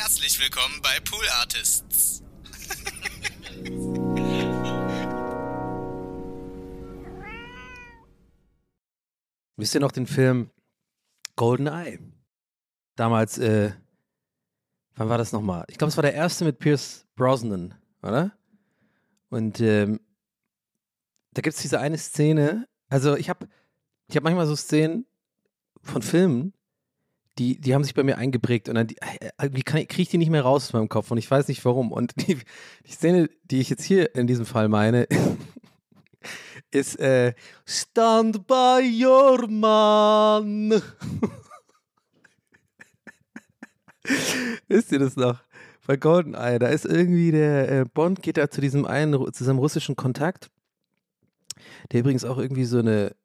Herzlich willkommen bei Pool Artists. Wisst ihr noch den Film Golden Eye? Damals, äh, wann war das nochmal? Ich glaube, es war der erste mit Pierce Brosnan, oder? Und ähm, da gibt es diese eine Szene, also ich habe ich hab manchmal so Szenen von Filmen, die, die haben sich bei mir eingeprägt und dann äh, irgendwie kriege ich die nicht mehr raus aus meinem Kopf und ich weiß nicht warum. Und die, die Szene, die ich jetzt hier in diesem Fall meine, ist äh, Stand by your man. Wisst ihr das noch? Bei Goldeneye, da ist irgendwie der äh, Bond geht da zu diesem einen, zu seinem russischen Kontakt, der übrigens auch irgendwie so eine,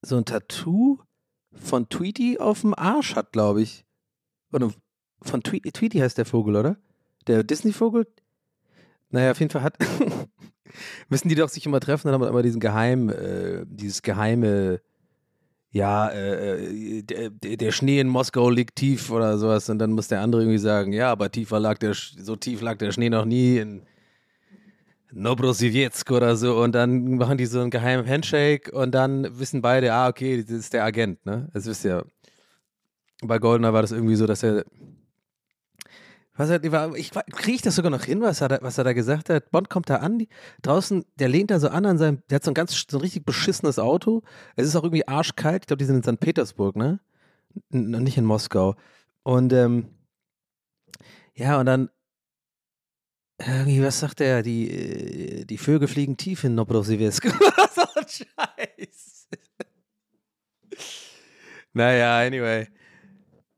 so ein Tattoo von Tweety auf dem Arsch hat, glaube ich. Oder von Tweety, Tweety heißt der Vogel, oder? Der Disney-Vogel? Naja, auf jeden Fall hat, müssen die doch sich immer treffen, dann haben wir immer diesen geheim, äh, dieses geheime, ja, äh, äh der, der, Schnee in Moskau liegt tief oder sowas und dann muss der andere irgendwie sagen, ja, aber tiefer lag der, so tief lag der Schnee noch nie in Nobrosivjetsk oder so und dann machen die so einen geheimen Handshake und dann wissen beide, ah, okay, das ist der Agent, ne? Das wisst ihr. Bei Goldener war das irgendwie so, dass er was er, ich kriege ich das sogar noch hin, was er, da, was er da gesagt hat. Bond kommt da an, die, draußen, der lehnt da so an an seinem, der hat so ein ganz, so ein richtig beschissenes Auto. Es ist auch irgendwie arschkalt. Ich glaube, die sind in St. Petersburg, ne? N nicht in Moskau. Und ähm, ja, und dann irgendwie, was sagt er? Die, äh, die Vögel fliegen tief in Nobrosivsk. so ein Scheiß. naja, anyway.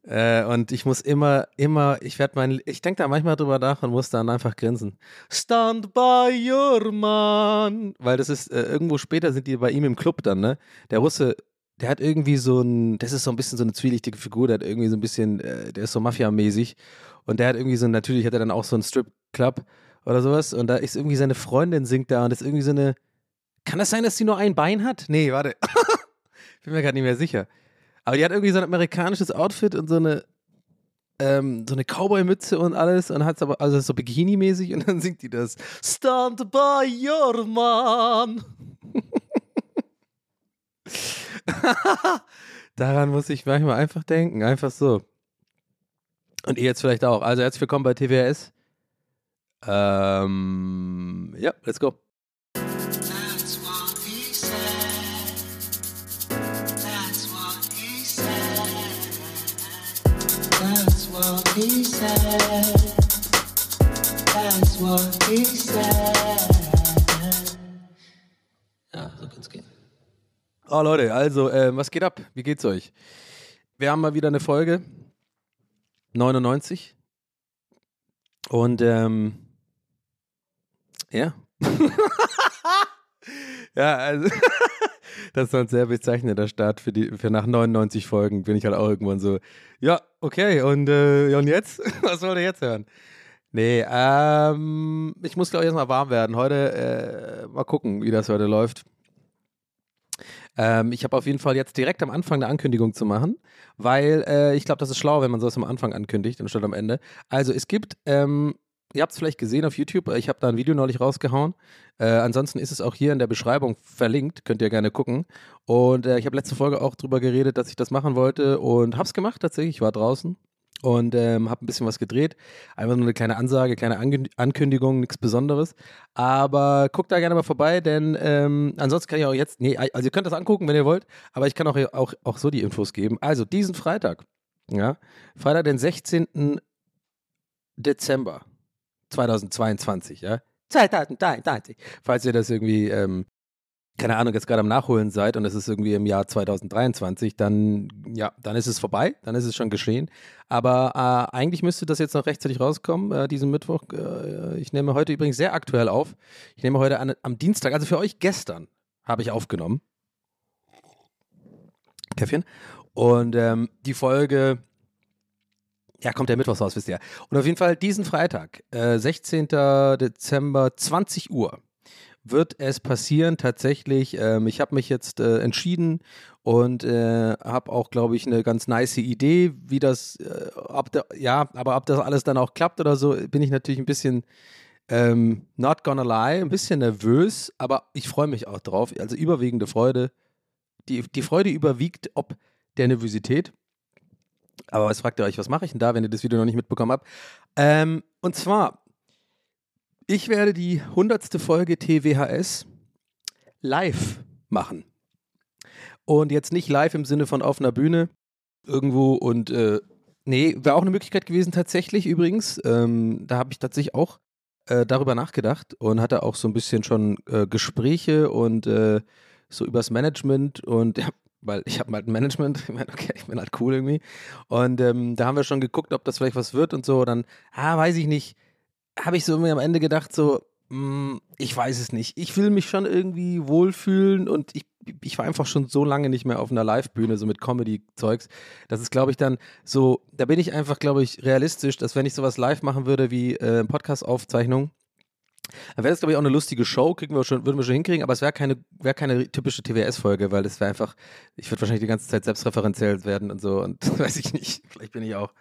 Äh, und ich muss immer, immer, ich werde mein, ich denke da manchmal drüber nach und muss dann einfach grinsen. Stand by your man. Weil das ist, äh, irgendwo später sind die bei ihm im Club dann, ne? Der Russe, der hat irgendwie so ein, das ist so ein bisschen so eine zwielichtige Figur, der hat irgendwie so ein bisschen, der ist so Mafia-mäßig. Und der hat irgendwie so, natürlich hat er dann auch so einen Strip-Club oder sowas. Und da ist irgendwie seine Freundin singt da und ist irgendwie so eine, kann das sein, dass sie nur ein Bein hat? Nee, warte. Bin mir gerade nicht mehr sicher. Aber die hat irgendwie so ein amerikanisches Outfit und so eine, ähm, so eine Cowboy-Mütze und alles und hat aber, also so Bikini-mäßig und dann singt die das. Stand by your man. Daran muss ich manchmal einfach denken, einfach so. Und ihr jetzt vielleicht auch. Also herzlich willkommen bei TWS. Ähm, ja, let's go. he said. That's what he said. Ja, so kann's gehen. Oh Leute, also, äh, was geht ab? Wie geht's euch? Wir haben mal wieder eine Folge. 99. Und ähm, ja. ja, also das ist ein sehr bezeichnender Start für die für nach 99 Folgen bin ich halt auch irgendwann so, ja, okay, und, äh, und jetzt? Was soll der jetzt hören? Nee, ähm, ich muss glaube ich erstmal warm werden. Heute äh, mal gucken, wie das heute läuft. Ähm, ich habe auf jeden Fall jetzt direkt am Anfang eine Ankündigung zu machen, weil äh, ich glaube, das ist schlau, wenn man sowas am Anfang ankündigt anstatt am Ende. Also es gibt ähm, ihr habt es vielleicht gesehen auf YouTube, ich habe da ein Video neulich rausgehauen. Äh, ansonsten ist es auch hier in der Beschreibung verlinkt, könnt ihr gerne gucken. Und äh, ich habe letzte Folge auch drüber geredet, dass ich das machen wollte und habe es gemacht tatsächlich. Ich war draußen und ähm, habe ein bisschen was gedreht. Einfach nur eine kleine Ansage, kleine Ankündigung, nichts Besonderes. Aber guckt da gerne mal vorbei, denn ähm, ansonsten kann ich auch jetzt, nee, also ihr könnt das angucken, wenn ihr wollt, aber ich kann auch, auch, auch so die Infos geben. Also diesen Freitag, ja, Freitag, den 16. Dezember 2022, ja. 2023. Falls ihr das irgendwie, ähm, keine Ahnung, jetzt gerade am Nachholen seid und es ist irgendwie im Jahr 2023, dann, ja, dann ist es vorbei, dann ist es schon geschehen. Aber äh, eigentlich müsste das jetzt noch rechtzeitig rauskommen, äh, diesen Mittwoch. Äh, ich nehme heute übrigens sehr aktuell auf. Ich nehme heute an, am Dienstag, also für euch gestern, habe ich aufgenommen. Käffchen. Und ähm, die Folge ja, kommt der Mittwoch raus, wisst ihr. Und auf jeden Fall diesen Freitag, äh, 16. Dezember, 20 Uhr, wird es passieren tatsächlich. Ähm, ich habe mich jetzt äh, entschieden und äh, habe auch, glaube ich, eine ganz nice Idee, wie das, äh, ob da, ja, aber ob das alles dann auch klappt oder so, bin ich natürlich ein bisschen ähm, not gonna lie, ein bisschen nervös, aber ich freue mich auch drauf. Also überwiegende Freude. Die, die Freude überwiegt ob der Nervosität. Aber was fragt ihr euch, was mache ich denn da, wenn ihr das Video noch nicht mitbekommen habt? Ähm, und zwar, ich werde die hundertste Folge TWHS live machen. Und jetzt nicht live im Sinne von auf einer Bühne irgendwo und äh, nee, wäre auch eine Möglichkeit gewesen tatsächlich übrigens. Ähm, da habe ich tatsächlich auch äh, darüber nachgedacht und hatte auch so ein bisschen schon äh, Gespräche und äh, so übers Management und ja, weil ich habe halt ein Management, ich meine, okay, ich bin halt cool irgendwie. Und ähm, da haben wir schon geguckt, ob das vielleicht was wird und so. Dann, ah, weiß ich nicht, habe ich so irgendwie am Ende gedacht, so, mh, hm, ich weiß es nicht. Ich will mich schon irgendwie wohlfühlen und ich, ich war einfach schon so lange nicht mehr auf einer Live-Bühne, so mit Comedy-Zeugs. Das ist, glaube ich, dann so, da bin ich einfach, glaube ich, realistisch, dass wenn ich sowas live machen würde wie äh, Podcast-Aufzeichnung, dann wäre das, glaube ich, auch eine lustige Show, kriegen wir schon, würden wir schon hinkriegen, aber es wäre keine, wär keine typische TWS-Folge, weil das wäre einfach, ich würde wahrscheinlich die ganze Zeit selbstreferenziell werden und so und weiß ich nicht, vielleicht bin ich auch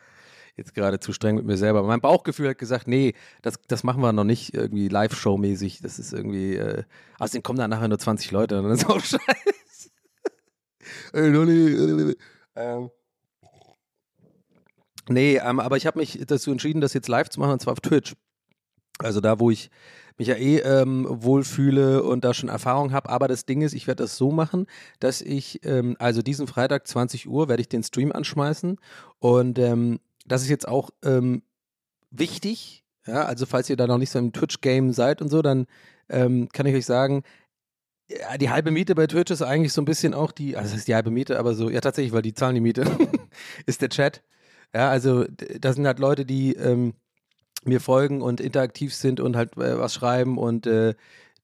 jetzt gerade zu streng mit mir selber. Aber mein Bauchgefühl hat gesagt, nee, das, das machen wir noch nicht irgendwie Live-Show-mäßig. Das ist irgendwie, äh, außerdem kommen da nachher nur 20 Leute und dann ist auch scheiße. ähm, nee, ähm, aber ich habe mich dazu entschieden, das jetzt live zu machen und zwar auf Twitch. Also da, wo ich mich ja eh ähm, wohlfühle und da schon Erfahrung habe. Aber das Ding ist, ich werde das so machen, dass ich, ähm, also diesen Freitag 20 Uhr werde ich den Stream anschmeißen und ähm, das ist jetzt auch ähm, wichtig. Ja, also falls ihr da noch nicht so im Twitch-Game seid und so, dann ähm, kann ich euch sagen, ja, die halbe Miete bei Twitch ist eigentlich so ein bisschen auch die, also das ist die halbe Miete, aber so, ja tatsächlich, weil die zahlen die Miete, ist der Chat. Ja, also da sind halt Leute, die ähm, mir folgen und interaktiv sind und halt äh, was schreiben und äh,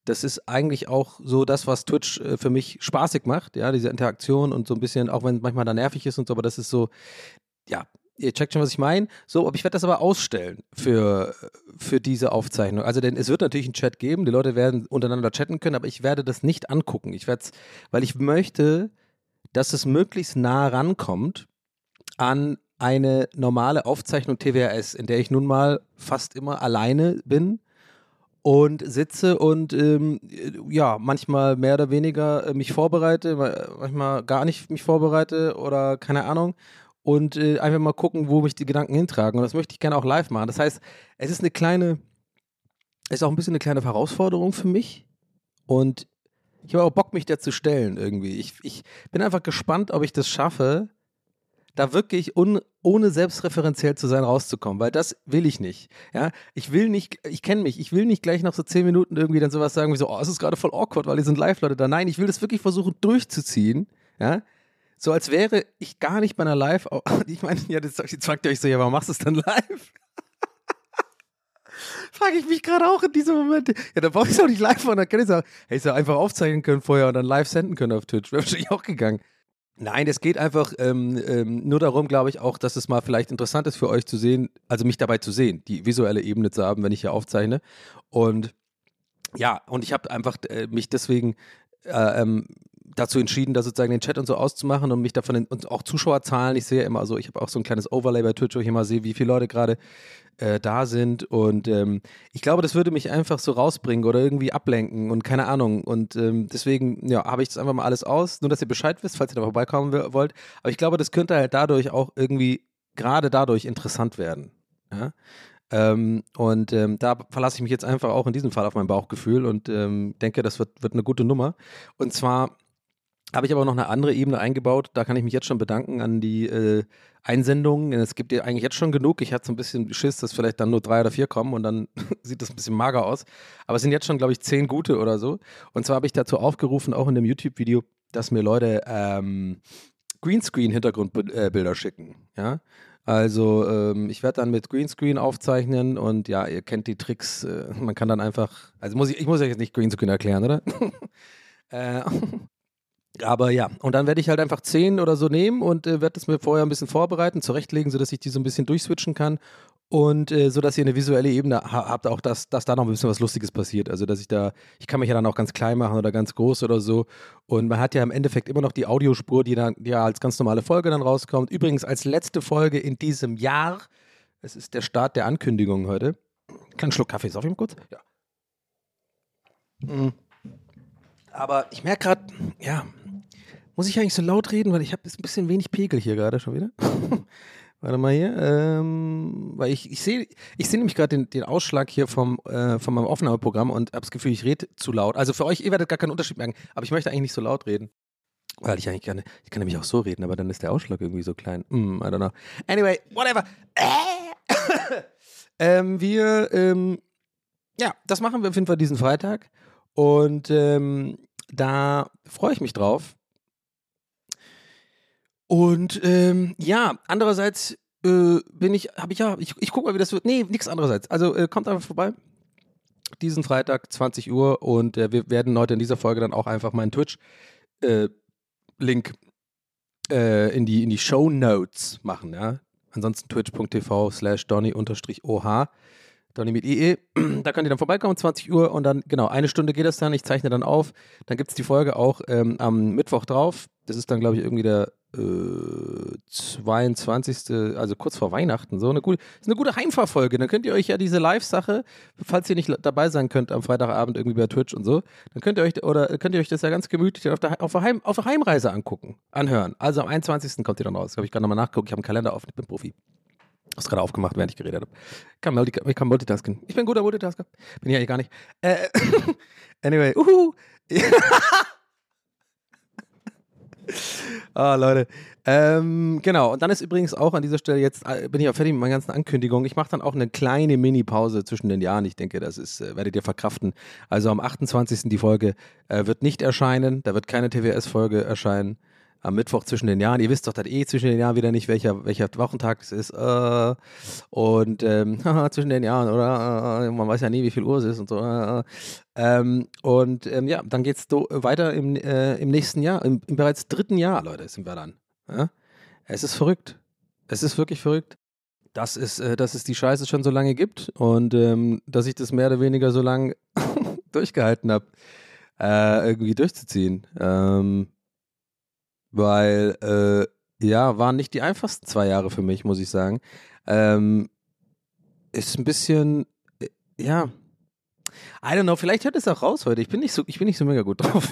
das ist eigentlich auch so das, was Twitch äh, für mich spaßig macht, ja, diese Interaktion und so ein bisschen, auch wenn es manchmal da nervig ist und so, aber das ist so, ja, ihr checkt schon, was ich meine. So, aber ich werde das aber ausstellen für, für diese Aufzeichnung. Also, denn es wird natürlich einen Chat geben, die Leute werden untereinander chatten können, aber ich werde das nicht angucken. Ich werde es, weil ich möchte, dass es möglichst nah rankommt an eine normale Aufzeichnung TWRS, in der ich nun mal fast immer alleine bin und sitze und ähm, ja, manchmal mehr oder weniger äh, mich vorbereite, manchmal gar nicht mich vorbereite oder keine Ahnung und äh, einfach mal gucken, wo mich die Gedanken hintragen. Und das möchte ich gerne auch live machen. Das heißt, es ist eine kleine, es ist auch ein bisschen eine kleine Herausforderung für mich. Und ich habe auch Bock, mich da zu stellen irgendwie. Ich, ich bin einfach gespannt, ob ich das schaffe, da wirklich un, ohne selbstreferenziell zu sein rauszukommen, weil das will ich nicht. Ja, ich will nicht, ich kenne mich, ich will nicht gleich nach so zehn Minuten irgendwie dann sowas sagen wie so, oh, es ist gerade voll awkward, weil hier sind Live-Leute da. Nein, ich will das wirklich versuchen durchzuziehen. Ja, so als wäre ich gar nicht bei einer Live. Ich meine, ja, jetzt fragt ihr euch so, ja, warum machst du es dann live? Frage ich mich gerade auch in diesem Moment. Ja, da brauche ich es auch nicht live machen. Dann kann ich sagen, hey, ich einfach aufzeichnen können vorher und dann live senden können auf Twitch. Wäre wahrscheinlich auch gegangen. Nein, es geht einfach ähm, ähm, nur darum, glaube ich, auch, dass es mal vielleicht interessant ist für euch zu sehen, also mich dabei zu sehen, die visuelle Ebene zu haben, wenn ich hier aufzeichne. Und ja, und ich habe einfach äh, mich deswegen äh, ähm, dazu entschieden, da sozusagen den Chat und so auszumachen und mich davon und auch Zuschauerzahlen. Ich sehe immer, also ich habe auch so ein kleines Overlay bei Twitch, wo ich immer sehe, wie viele Leute gerade äh, da sind. Und ähm, ich glaube, das würde mich einfach so rausbringen oder irgendwie ablenken und keine Ahnung. Und ähm, deswegen, ja, habe ich das einfach mal alles aus. Nur, dass ihr Bescheid wisst, falls ihr da vorbeikommen wollt. Aber ich glaube, das könnte halt dadurch auch irgendwie, gerade dadurch interessant werden. Ja? Ähm, und ähm, da verlasse ich mich jetzt einfach auch in diesem Fall auf mein Bauchgefühl und ähm, denke, das wird, wird eine gute Nummer. Und zwar habe ich aber noch eine andere Ebene eingebaut. Da kann ich mich jetzt schon bedanken an die äh, Einsendungen. Es gibt ja eigentlich jetzt schon genug. Ich hatte so ein bisschen Schiss, dass vielleicht dann nur drei oder vier kommen und dann sieht das ein bisschen mager aus. Aber es sind jetzt schon, glaube ich, zehn gute oder so. Und zwar habe ich dazu aufgerufen, auch in dem YouTube-Video, dass mir Leute ähm, Greenscreen-Hintergrundbilder schicken. Ja. Also ähm, ich werde dann mit Greenscreen aufzeichnen und ja, ihr kennt die Tricks. Äh, man kann dann einfach, also muss ich, ich muss euch jetzt nicht Greenscreen erklären, oder? äh, aber ja, und dann werde ich halt einfach 10 oder so nehmen und äh, werde das mir vorher ein bisschen vorbereiten, zurechtlegen, sodass ich die so ein bisschen durchswitchen kann. Und äh, so, ihr eine visuelle Ebene ha habt, auch dass, dass da noch ein bisschen was Lustiges passiert. Also, dass ich da, ich kann mich ja dann auch ganz klein machen oder ganz groß oder so. Und man hat ja im Endeffekt immer noch die Audiospur, die dann ja als ganz normale Folge dann rauskommt. Übrigens als letzte Folge in diesem Jahr. Es ist der Start der Ankündigung heute. Kleinen Schluck Kaffee, ist auf jeden kurz? Ja. Mhm. Aber ich merke gerade, ja, muss ich eigentlich so laut reden, weil ich habe ein bisschen wenig Pegel hier gerade schon wieder. Warte mal hier. Ähm, weil ich, ich sehe ich seh nämlich gerade den, den Ausschlag hier vom, äh, von meinem Aufnahmeprogramm und habe das Gefühl, ich rede zu laut. Also für euch, ihr werdet gar keinen Unterschied merken, aber ich möchte eigentlich nicht so laut reden. Weil ich eigentlich gerne, ich kann nämlich auch so reden, aber dann ist der Ausschlag irgendwie so klein. Mm, I don't know. Anyway, whatever. ähm, wir, ähm, ja, das machen wir auf jeden Fall diesen Freitag. Und ähm, da freue ich mich drauf. Und ähm, ja, andererseits äh, bin ich, habe ich ja, ich, ich gucke mal, wie das wird. Nee, nichts andererseits. Also äh, kommt einfach vorbei. Diesen Freitag, 20 Uhr. Und äh, wir werden heute in dieser Folge dann auch einfach meinen Twitch-Link äh, äh, in die, in die Show Notes machen. Ja? Ansonsten twitch.tv slash donny-oh. Donny mit IE. Da könnt ihr dann vorbeikommen, 20 Uhr und dann, genau, eine Stunde geht das dann. Ich zeichne dann auf. Dann gibt es die Folge auch ähm, am Mittwoch drauf. Das ist dann, glaube ich, irgendwie der äh, 22. also kurz vor Weihnachten, so eine gute, ist eine gute Heimfahrfolge. Dann könnt ihr euch ja diese Live-Sache, falls ihr nicht dabei sein könnt am Freitagabend irgendwie bei Twitch und so, dann könnt ihr euch oder könnt ihr euch das ja ganz gemütlich auf der, auf der, Heim, auf der Heimreise angucken, anhören. Also am 21. kommt ihr dann raus. Habe ich gerade nochmal nachgeguckt, ich habe einen Kalender auf, ich bin Profi. Hast gerade aufgemacht, während ich geredet habe. Ich kann Multitasking. Ich bin guter Multitasker. Bin ich eigentlich gar nicht. Äh, anyway, uhu. Ah, Leute. Ähm, genau, und dann ist übrigens auch an dieser Stelle, jetzt äh, bin ich auch fertig mit meinen ganzen Ankündigungen. Ich mache dann auch eine kleine Mini-Pause zwischen den Jahren. Ich denke, das ist, äh, werdet ihr verkraften. Also am 28. die Folge äh, wird nicht erscheinen. Da wird keine TWS-Folge erscheinen am Mittwoch zwischen den Jahren. Ihr wisst doch dann eh zwischen den Jahren wieder nicht, welcher, welcher Wochentag es ist. Äh, und ähm, zwischen den Jahren, oder? Äh, man weiß ja nie, wie viel Uhr es ist und so. Äh, ähm, und ähm, ja, dann geht es weiter im, äh, im nächsten Jahr, im, im, bereits dritten Jahr, Leute, sind wir dann. Ja? Es ist verrückt. Es ist wirklich verrückt. Das ist, äh, dass es die Scheiße schon so lange gibt und ähm, dass ich das mehr oder weniger so lange durchgehalten habe, äh, irgendwie durchzuziehen. Ähm, weil äh, ja, waren nicht die einfachsten zwei Jahre für mich, muss ich sagen. Ähm, ist ein bisschen, äh, ja, I don't know, vielleicht hört es auch raus heute. Ich bin nicht so, ich bin nicht so mega gut drauf.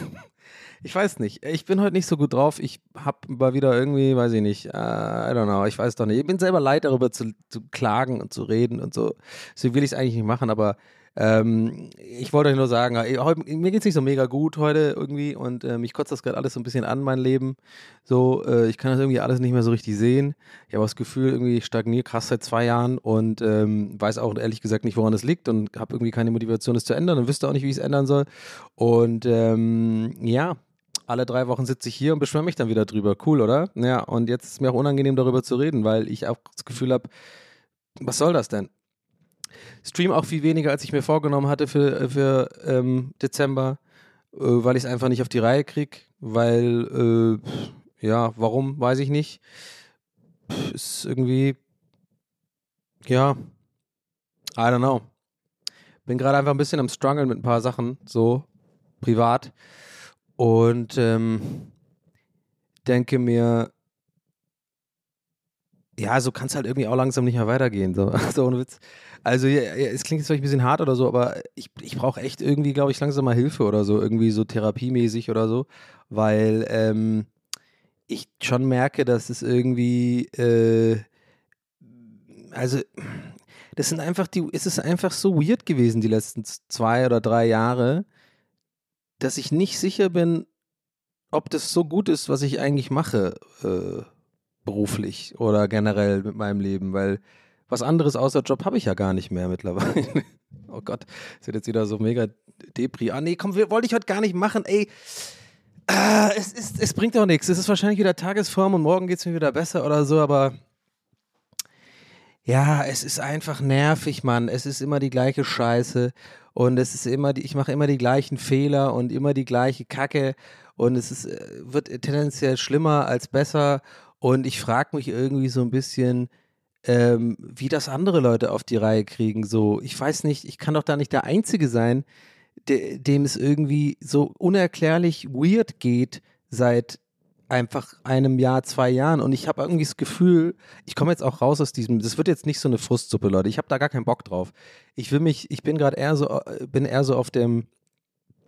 ich weiß nicht. Ich bin heute nicht so gut drauf. Ich hab mal wieder irgendwie, weiß ich nicht, uh, I don't know, ich weiß doch nicht. Ich bin selber leid, darüber zu, zu klagen und zu reden und so. So will ich es eigentlich nicht machen, aber ähm, ich wollte euch nur sagen, heute, mir geht es nicht so mega gut heute irgendwie und äh, mich kotzt das gerade alles so ein bisschen an, mein Leben. So, äh, ich kann das irgendwie alles nicht mehr so richtig sehen. Ich habe das Gefühl, irgendwie ich stagniere krass seit zwei Jahren und ähm, weiß auch ehrlich gesagt nicht, woran es liegt und habe irgendwie keine Motivation, es zu ändern und wüsste auch nicht, wie ich es ändern soll. Und ähm, ja, alle drei Wochen sitze ich hier und beschwöre mich dann wieder drüber. Cool, oder? Ja, und jetzt ist es mir auch unangenehm, darüber zu reden, weil ich auch das Gefühl habe, was soll das denn? Stream auch viel weniger, als ich mir vorgenommen hatte für, für ähm, Dezember, äh, weil ich es einfach nicht auf die Reihe kriege. Weil, äh, ja, warum, weiß ich nicht. Ist irgendwie, ja, I don't know. Bin gerade einfach ein bisschen am Struggle mit ein paar Sachen, so privat. Und ähm, denke mir, ja, so kann es halt irgendwie auch langsam nicht mehr weitergehen. So, so ohne Witz. Also, ja, es klingt jetzt vielleicht ein bisschen hart oder so, aber ich, ich brauche echt irgendwie, glaube ich, langsam mal Hilfe oder so, irgendwie so therapiemäßig oder so, weil ähm, ich schon merke, dass es irgendwie, äh, also, das sind einfach die, es ist einfach so weird gewesen, die letzten zwei oder drei Jahre, dass ich nicht sicher bin, ob das so gut ist, was ich eigentlich mache. Äh, beruflich oder generell mit meinem Leben, weil was anderes außer Job habe ich ja gar nicht mehr mittlerweile. oh Gott, ist jetzt wieder so mega Depri. Ah, nee, komm, wollte ich heute gar nicht machen, ey. Ah, es, ist, es bringt doch nichts. Es ist wahrscheinlich wieder Tagesform und morgen geht es mir wieder besser oder so, aber ja, es ist einfach nervig, Mann. Es ist immer die gleiche Scheiße und es ist immer, die, ich mache immer die gleichen Fehler und immer die gleiche Kacke und es ist, äh, wird tendenziell schlimmer als besser und ich frage mich irgendwie so ein bisschen, ähm, wie das andere Leute auf die Reihe kriegen. So, ich weiß nicht, ich kann doch da nicht der Einzige sein, de dem es irgendwie so unerklärlich weird geht seit einfach einem Jahr, zwei Jahren. Und ich habe irgendwie das Gefühl, ich komme jetzt auch raus aus diesem, das wird jetzt nicht so eine Frustsuppe, Leute. Ich habe da gar keinen Bock drauf. Ich will mich, ich bin gerade eher so, äh, bin eher so auf dem,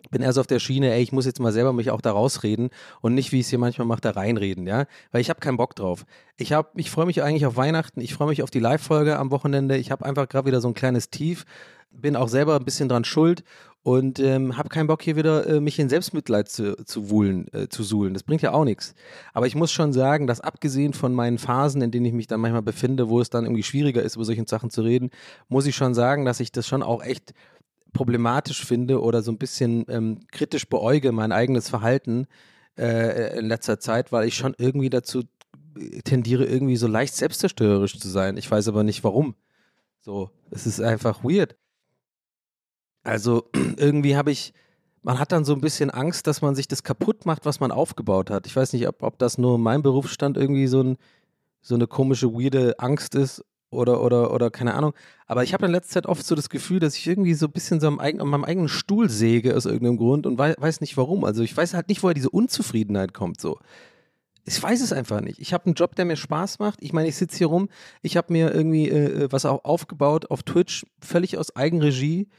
bin eher so auf der Schiene, ey, ich muss jetzt mal selber mich auch da rausreden und nicht, wie ich es hier manchmal mache, da reinreden, ja, weil ich habe keinen Bock drauf. Ich habe, ich freue mich eigentlich auf Weihnachten, ich freue mich auf die Live-Folge am Wochenende, ich habe einfach gerade wieder so ein kleines Tief, bin auch selber ein bisschen dran schuld und ähm, habe keinen Bock hier wieder äh, mich in Selbstmitleid zu, zu wuhlen, äh, zu suhlen. Das bringt ja auch nichts. Aber ich muss schon sagen, dass abgesehen von meinen Phasen, in denen ich mich dann manchmal befinde, wo es dann irgendwie schwieriger ist, über solche Sachen zu reden, muss ich schon sagen, dass ich das schon auch echt problematisch finde oder so ein bisschen ähm, kritisch beäuge mein eigenes Verhalten äh, in letzter Zeit, weil ich schon irgendwie dazu tendiere, irgendwie so leicht selbstzerstörerisch zu sein. Ich weiß aber nicht warum. So, es ist einfach weird. Also irgendwie habe ich, man hat dann so ein bisschen Angst, dass man sich das kaputt macht, was man aufgebaut hat. Ich weiß nicht, ob, ob das nur in meinem Berufsstand irgendwie so, ein, so eine komische, weirde Angst ist oder, oder, oder keine Ahnung. Aber ich habe in letzter Zeit oft so das Gefühl, dass ich irgendwie so ein bisschen so am eigenen, an meinem eigenen Stuhl säge aus irgendeinem Grund und weiß, weiß nicht warum. Also ich weiß halt nicht, woher diese Unzufriedenheit kommt so. Ich weiß es einfach nicht. Ich habe einen Job, der mir Spaß macht. Ich meine, ich sitze hier rum. Ich habe mir irgendwie äh, äh, was auch aufgebaut auf Twitch, völlig aus Eigenregie.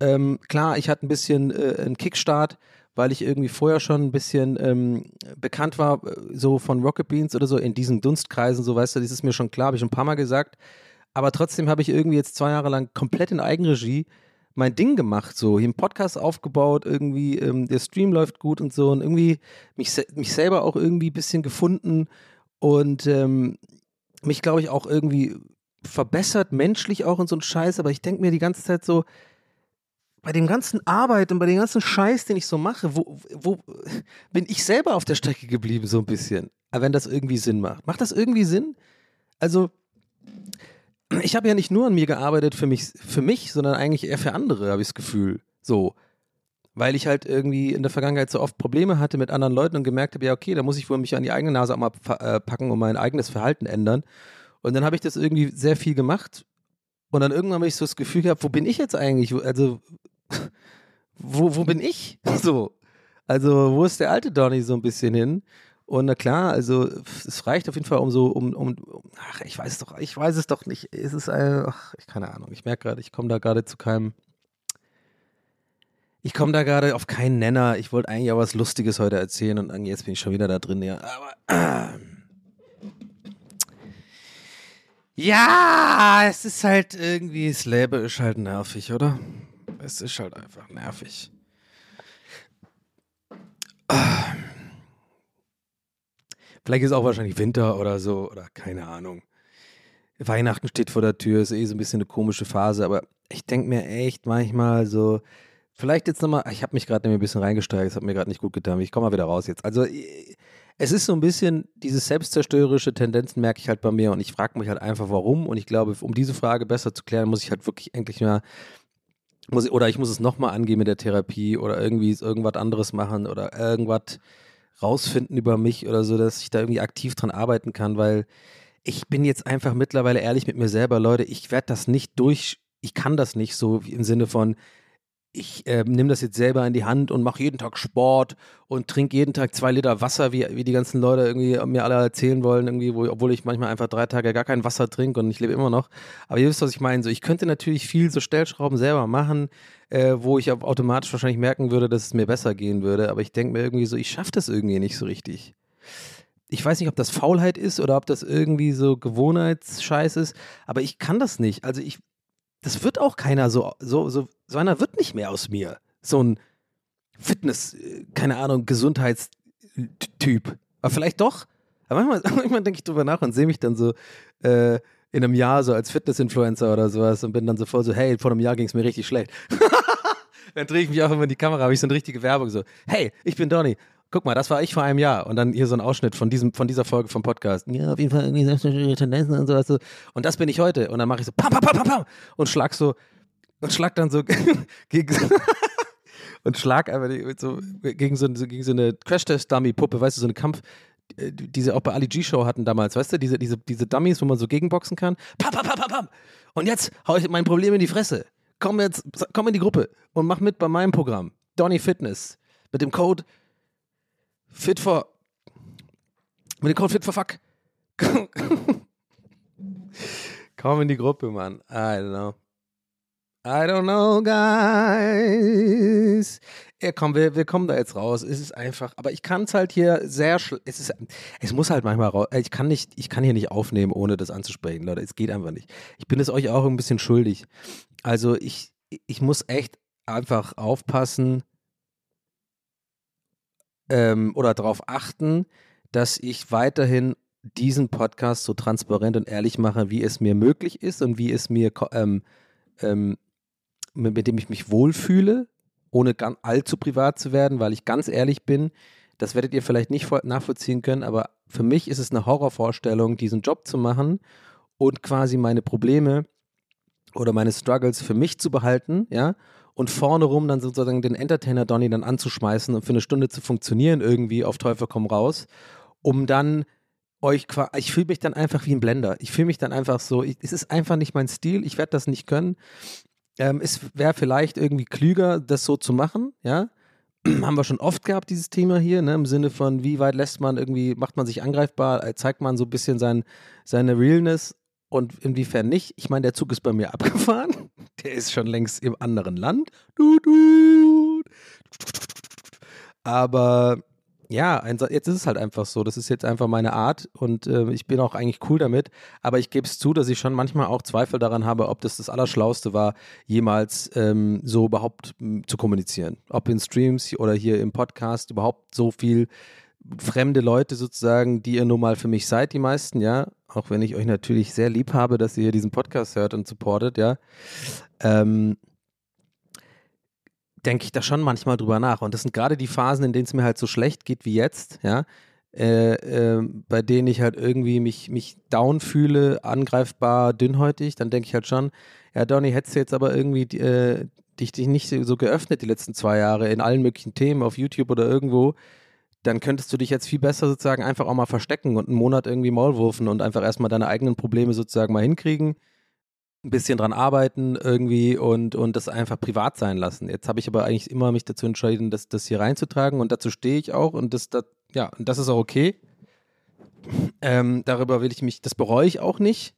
Ähm, klar, ich hatte ein bisschen äh, einen Kickstart, weil ich irgendwie vorher schon ein bisschen ähm, bekannt war, äh, so von Rocket Beans oder so, in diesen Dunstkreisen, so weißt du, das ist mir schon klar, habe ich schon ein paar Mal gesagt. Aber trotzdem habe ich irgendwie jetzt zwei Jahre lang komplett in Eigenregie mein Ding gemacht, so hier einen Podcast aufgebaut, irgendwie ähm, der Stream läuft gut und so und irgendwie mich, mich selber auch irgendwie ein bisschen gefunden und ähm, mich, glaube ich, auch irgendwie verbessert, menschlich auch und so ein Scheiß, aber ich denke mir die ganze Zeit so, bei dem ganzen Arbeit und bei dem ganzen Scheiß, den ich so mache, wo, wo bin ich selber auf der Strecke geblieben, so ein bisschen. Aber wenn das irgendwie Sinn macht. Macht das irgendwie Sinn? Also, ich habe ja nicht nur an mir gearbeitet für mich, für mich, sondern eigentlich eher für andere, habe ich das Gefühl. So. Weil ich halt irgendwie in der Vergangenheit so oft Probleme hatte mit anderen Leuten und gemerkt habe, ja, okay, da muss ich wohl mich an die eigene Nase auch mal äh, packen und mein eigenes Verhalten ändern. Und dann habe ich das irgendwie sehr viel gemacht. Und dann irgendwann habe ich so das Gefühl gehabt, wo bin ich jetzt eigentlich? Also, wo, wo bin ich? So. Also, wo ist der alte Donny so ein bisschen hin? Und na klar, also es reicht auf jeden Fall um so, um, um, ach, ich weiß doch, ich weiß es doch nicht. Es ist, äh, ach, ich keine Ahnung. Ich merke gerade, ich komme da gerade zu keinem, ich komme da gerade auf keinen Nenner. Ich wollte eigentlich auch was Lustiges heute erzählen und jetzt bin ich schon wieder da drin, ja. Aber, äh, ja, es ist halt irgendwie, das Leben ist halt nervig, oder? Es ist halt einfach nervig. Vielleicht ist auch wahrscheinlich Winter oder so oder keine Ahnung. Weihnachten steht vor der Tür, ist eh so ein bisschen eine komische Phase, aber ich denke mir echt manchmal so, vielleicht jetzt nochmal, ich habe mich gerade ein bisschen reingesteigert, das hat mir gerade nicht gut getan, ich komme mal wieder raus jetzt. Also es ist so ein bisschen, diese selbstzerstörerische Tendenzen merke ich halt bei mir und ich frage mich halt einfach, warum und ich glaube, um diese Frage besser zu klären, muss ich halt wirklich endlich mal muss ich, oder ich muss es nochmal angehen mit der Therapie oder irgendwie irgendwas anderes machen oder irgendwas rausfinden über mich oder so, dass ich da irgendwie aktiv dran arbeiten kann, weil ich bin jetzt einfach mittlerweile ehrlich mit mir selber, Leute, ich werde das nicht durch, ich kann das nicht so im Sinne von, ich äh, nehme das jetzt selber in die Hand und mache jeden Tag Sport und trinke jeden Tag zwei Liter Wasser, wie, wie die ganzen Leute irgendwie mir alle erzählen wollen, irgendwie, wo, obwohl ich manchmal einfach drei Tage gar kein Wasser trinke und ich lebe immer noch. Aber ihr wisst, was ich meine. So, ich könnte natürlich viel so Stellschrauben selber machen, äh, wo ich automatisch wahrscheinlich merken würde, dass es mir besser gehen würde. Aber ich denke mir irgendwie so, ich schaffe das irgendwie nicht so richtig. Ich weiß nicht, ob das Faulheit ist oder ob das irgendwie so Gewohnheitsscheiß ist, aber ich kann das nicht. Also ich, das wird auch keiner so, so, so, so einer wird nicht mehr aus mir. So ein Fitness, äh, keine Ahnung, Gesundheitstyp. Aber vielleicht doch. Aber manchmal, manchmal denke ich drüber nach und sehe mich dann so äh, in einem Jahr so als Fitness-Influencer oder sowas und bin dann so voll so, hey, vor einem Jahr ging es mir richtig schlecht. dann drehe ich mich auch immer in die Kamera, habe ich so eine richtige Werbung so, hey, ich bin Donny, guck mal, das war ich vor einem Jahr. Und dann hier so ein Ausschnitt von, diesem, von dieser Folge vom Podcast. Ja, auf jeden Fall irgendwie selbstständige Tendenzen und sowas. Und das bin ich heute. Und dann mache ich so pam, pam, pam, pam, pam und schlag so, und schlag dann so gegen, und schlag einfach so gegen so, gegen so eine Crash-Test-Dummy-Puppe, weißt du, so eine Kampf, äh, die sie auch bei Ali G-Show hatten damals, weißt du, diese, diese, diese Dummies, wo man so gegenboxen kann. Pam, pam, pam, pam, pam. Und jetzt hau ich mein Problem in die Fresse. Komm jetzt, komm in die Gruppe und mach mit bei meinem Programm. Donny Fitness. Mit dem Code Fit for. Mit dem Code Fit for Fuck. komm in die Gruppe, Mann. I don't know. I don't know, guys. Ja, komm, wir, wir kommen da jetzt raus. Es ist einfach, aber ich kann es halt hier sehr es ist es muss halt manchmal raus. Ich kann nicht ich kann hier nicht aufnehmen, ohne das anzusprechen, Leute. Es geht einfach nicht. Ich bin es euch auch ein bisschen schuldig. Also, ich ich muss echt einfach aufpassen ähm, oder darauf achten, dass ich weiterhin diesen Podcast so transparent und ehrlich mache, wie es mir möglich ist und wie es mir ähm, ähm, mit, mit dem ich mich wohlfühle, ohne ganz allzu privat zu werden, weil ich ganz ehrlich bin, das werdet ihr vielleicht nicht nachvollziehen können, aber für mich ist es eine Horrorvorstellung, diesen Job zu machen und quasi meine Probleme oder meine Struggles für mich zu behalten, ja, und vorne rum dann sozusagen den Entertainer Donny dann anzuschmeißen und für eine Stunde zu funktionieren irgendwie auf Teufel komm raus, um dann euch quasi, ich fühle mich dann einfach wie ein Blender. Ich fühle mich dann einfach so, ich, es ist einfach nicht mein Stil, ich werde das nicht können. Ähm, es wäre vielleicht irgendwie klüger, das so zu machen, ja. Haben wir schon oft gehabt, dieses Thema hier, ne? im Sinne von, wie weit lässt man irgendwie, macht man sich angreifbar, zeigt man so ein bisschen sein, seine Realness und inwiefern nicht. Ich meine, der Zug ist bei mir abgefahren. Der ist schon längst im anderen Land. Du, du. Aber ja, jetzt ist es halt einfach so. Das ist jetzt einfach meine Art und äh, ich bin auch eigentlich cool damit. Aber ich gebe es zu, dass ich schon manchmal auch Zweifel daran habe, ob das das Allerschlauste war, jemals ähm, so überhaupt zu kommunizieren. Ob in Streams oder hier im Podcast überhaupt so viel fremde Leute sozusagen, die ihr nun mal für mich seid, die meisten, ja. Auch wenn ich euch natürlich sehr lieb habe, dass ihr hier diesen Podcast hört und supportet, ja. Ähm, denke ich da schon manchmal drüber nach. Und das sind gerade die Phasen, in denen es mir halt so schlecht geht wie jetzt, ja, äh, äh, bei denen ich halt irgendwie mich, mich down fühle, angreifbar, dünnhäutig, dann denke ich halt schon, ja, Donny, hättest du jetzt aber irgendwie äh, dich, dich nicht so geöffnet die letzten zwei Jahre in allen möglichen Themen auf YouTube oder irgendwo, dann könntest du dich jetzt viel besser sozusagen einfach auch mal verstecken und einen Monat irgendwie Maulwurfen und einfach erstmal deine eigenen Probleme sozusagen mal hinkriegen ein bisschen dran arbeiten irgendwie und, und das einfach privat sein lassen. Jetzt habe ich aber eigentlich immer mich dazu entschieden, das, das hier reinzutragen und dazu stehe ich auch und das, das ja, und das ist auch okay. Ähm, darüber will ich mich, das bereue ich auch nicht.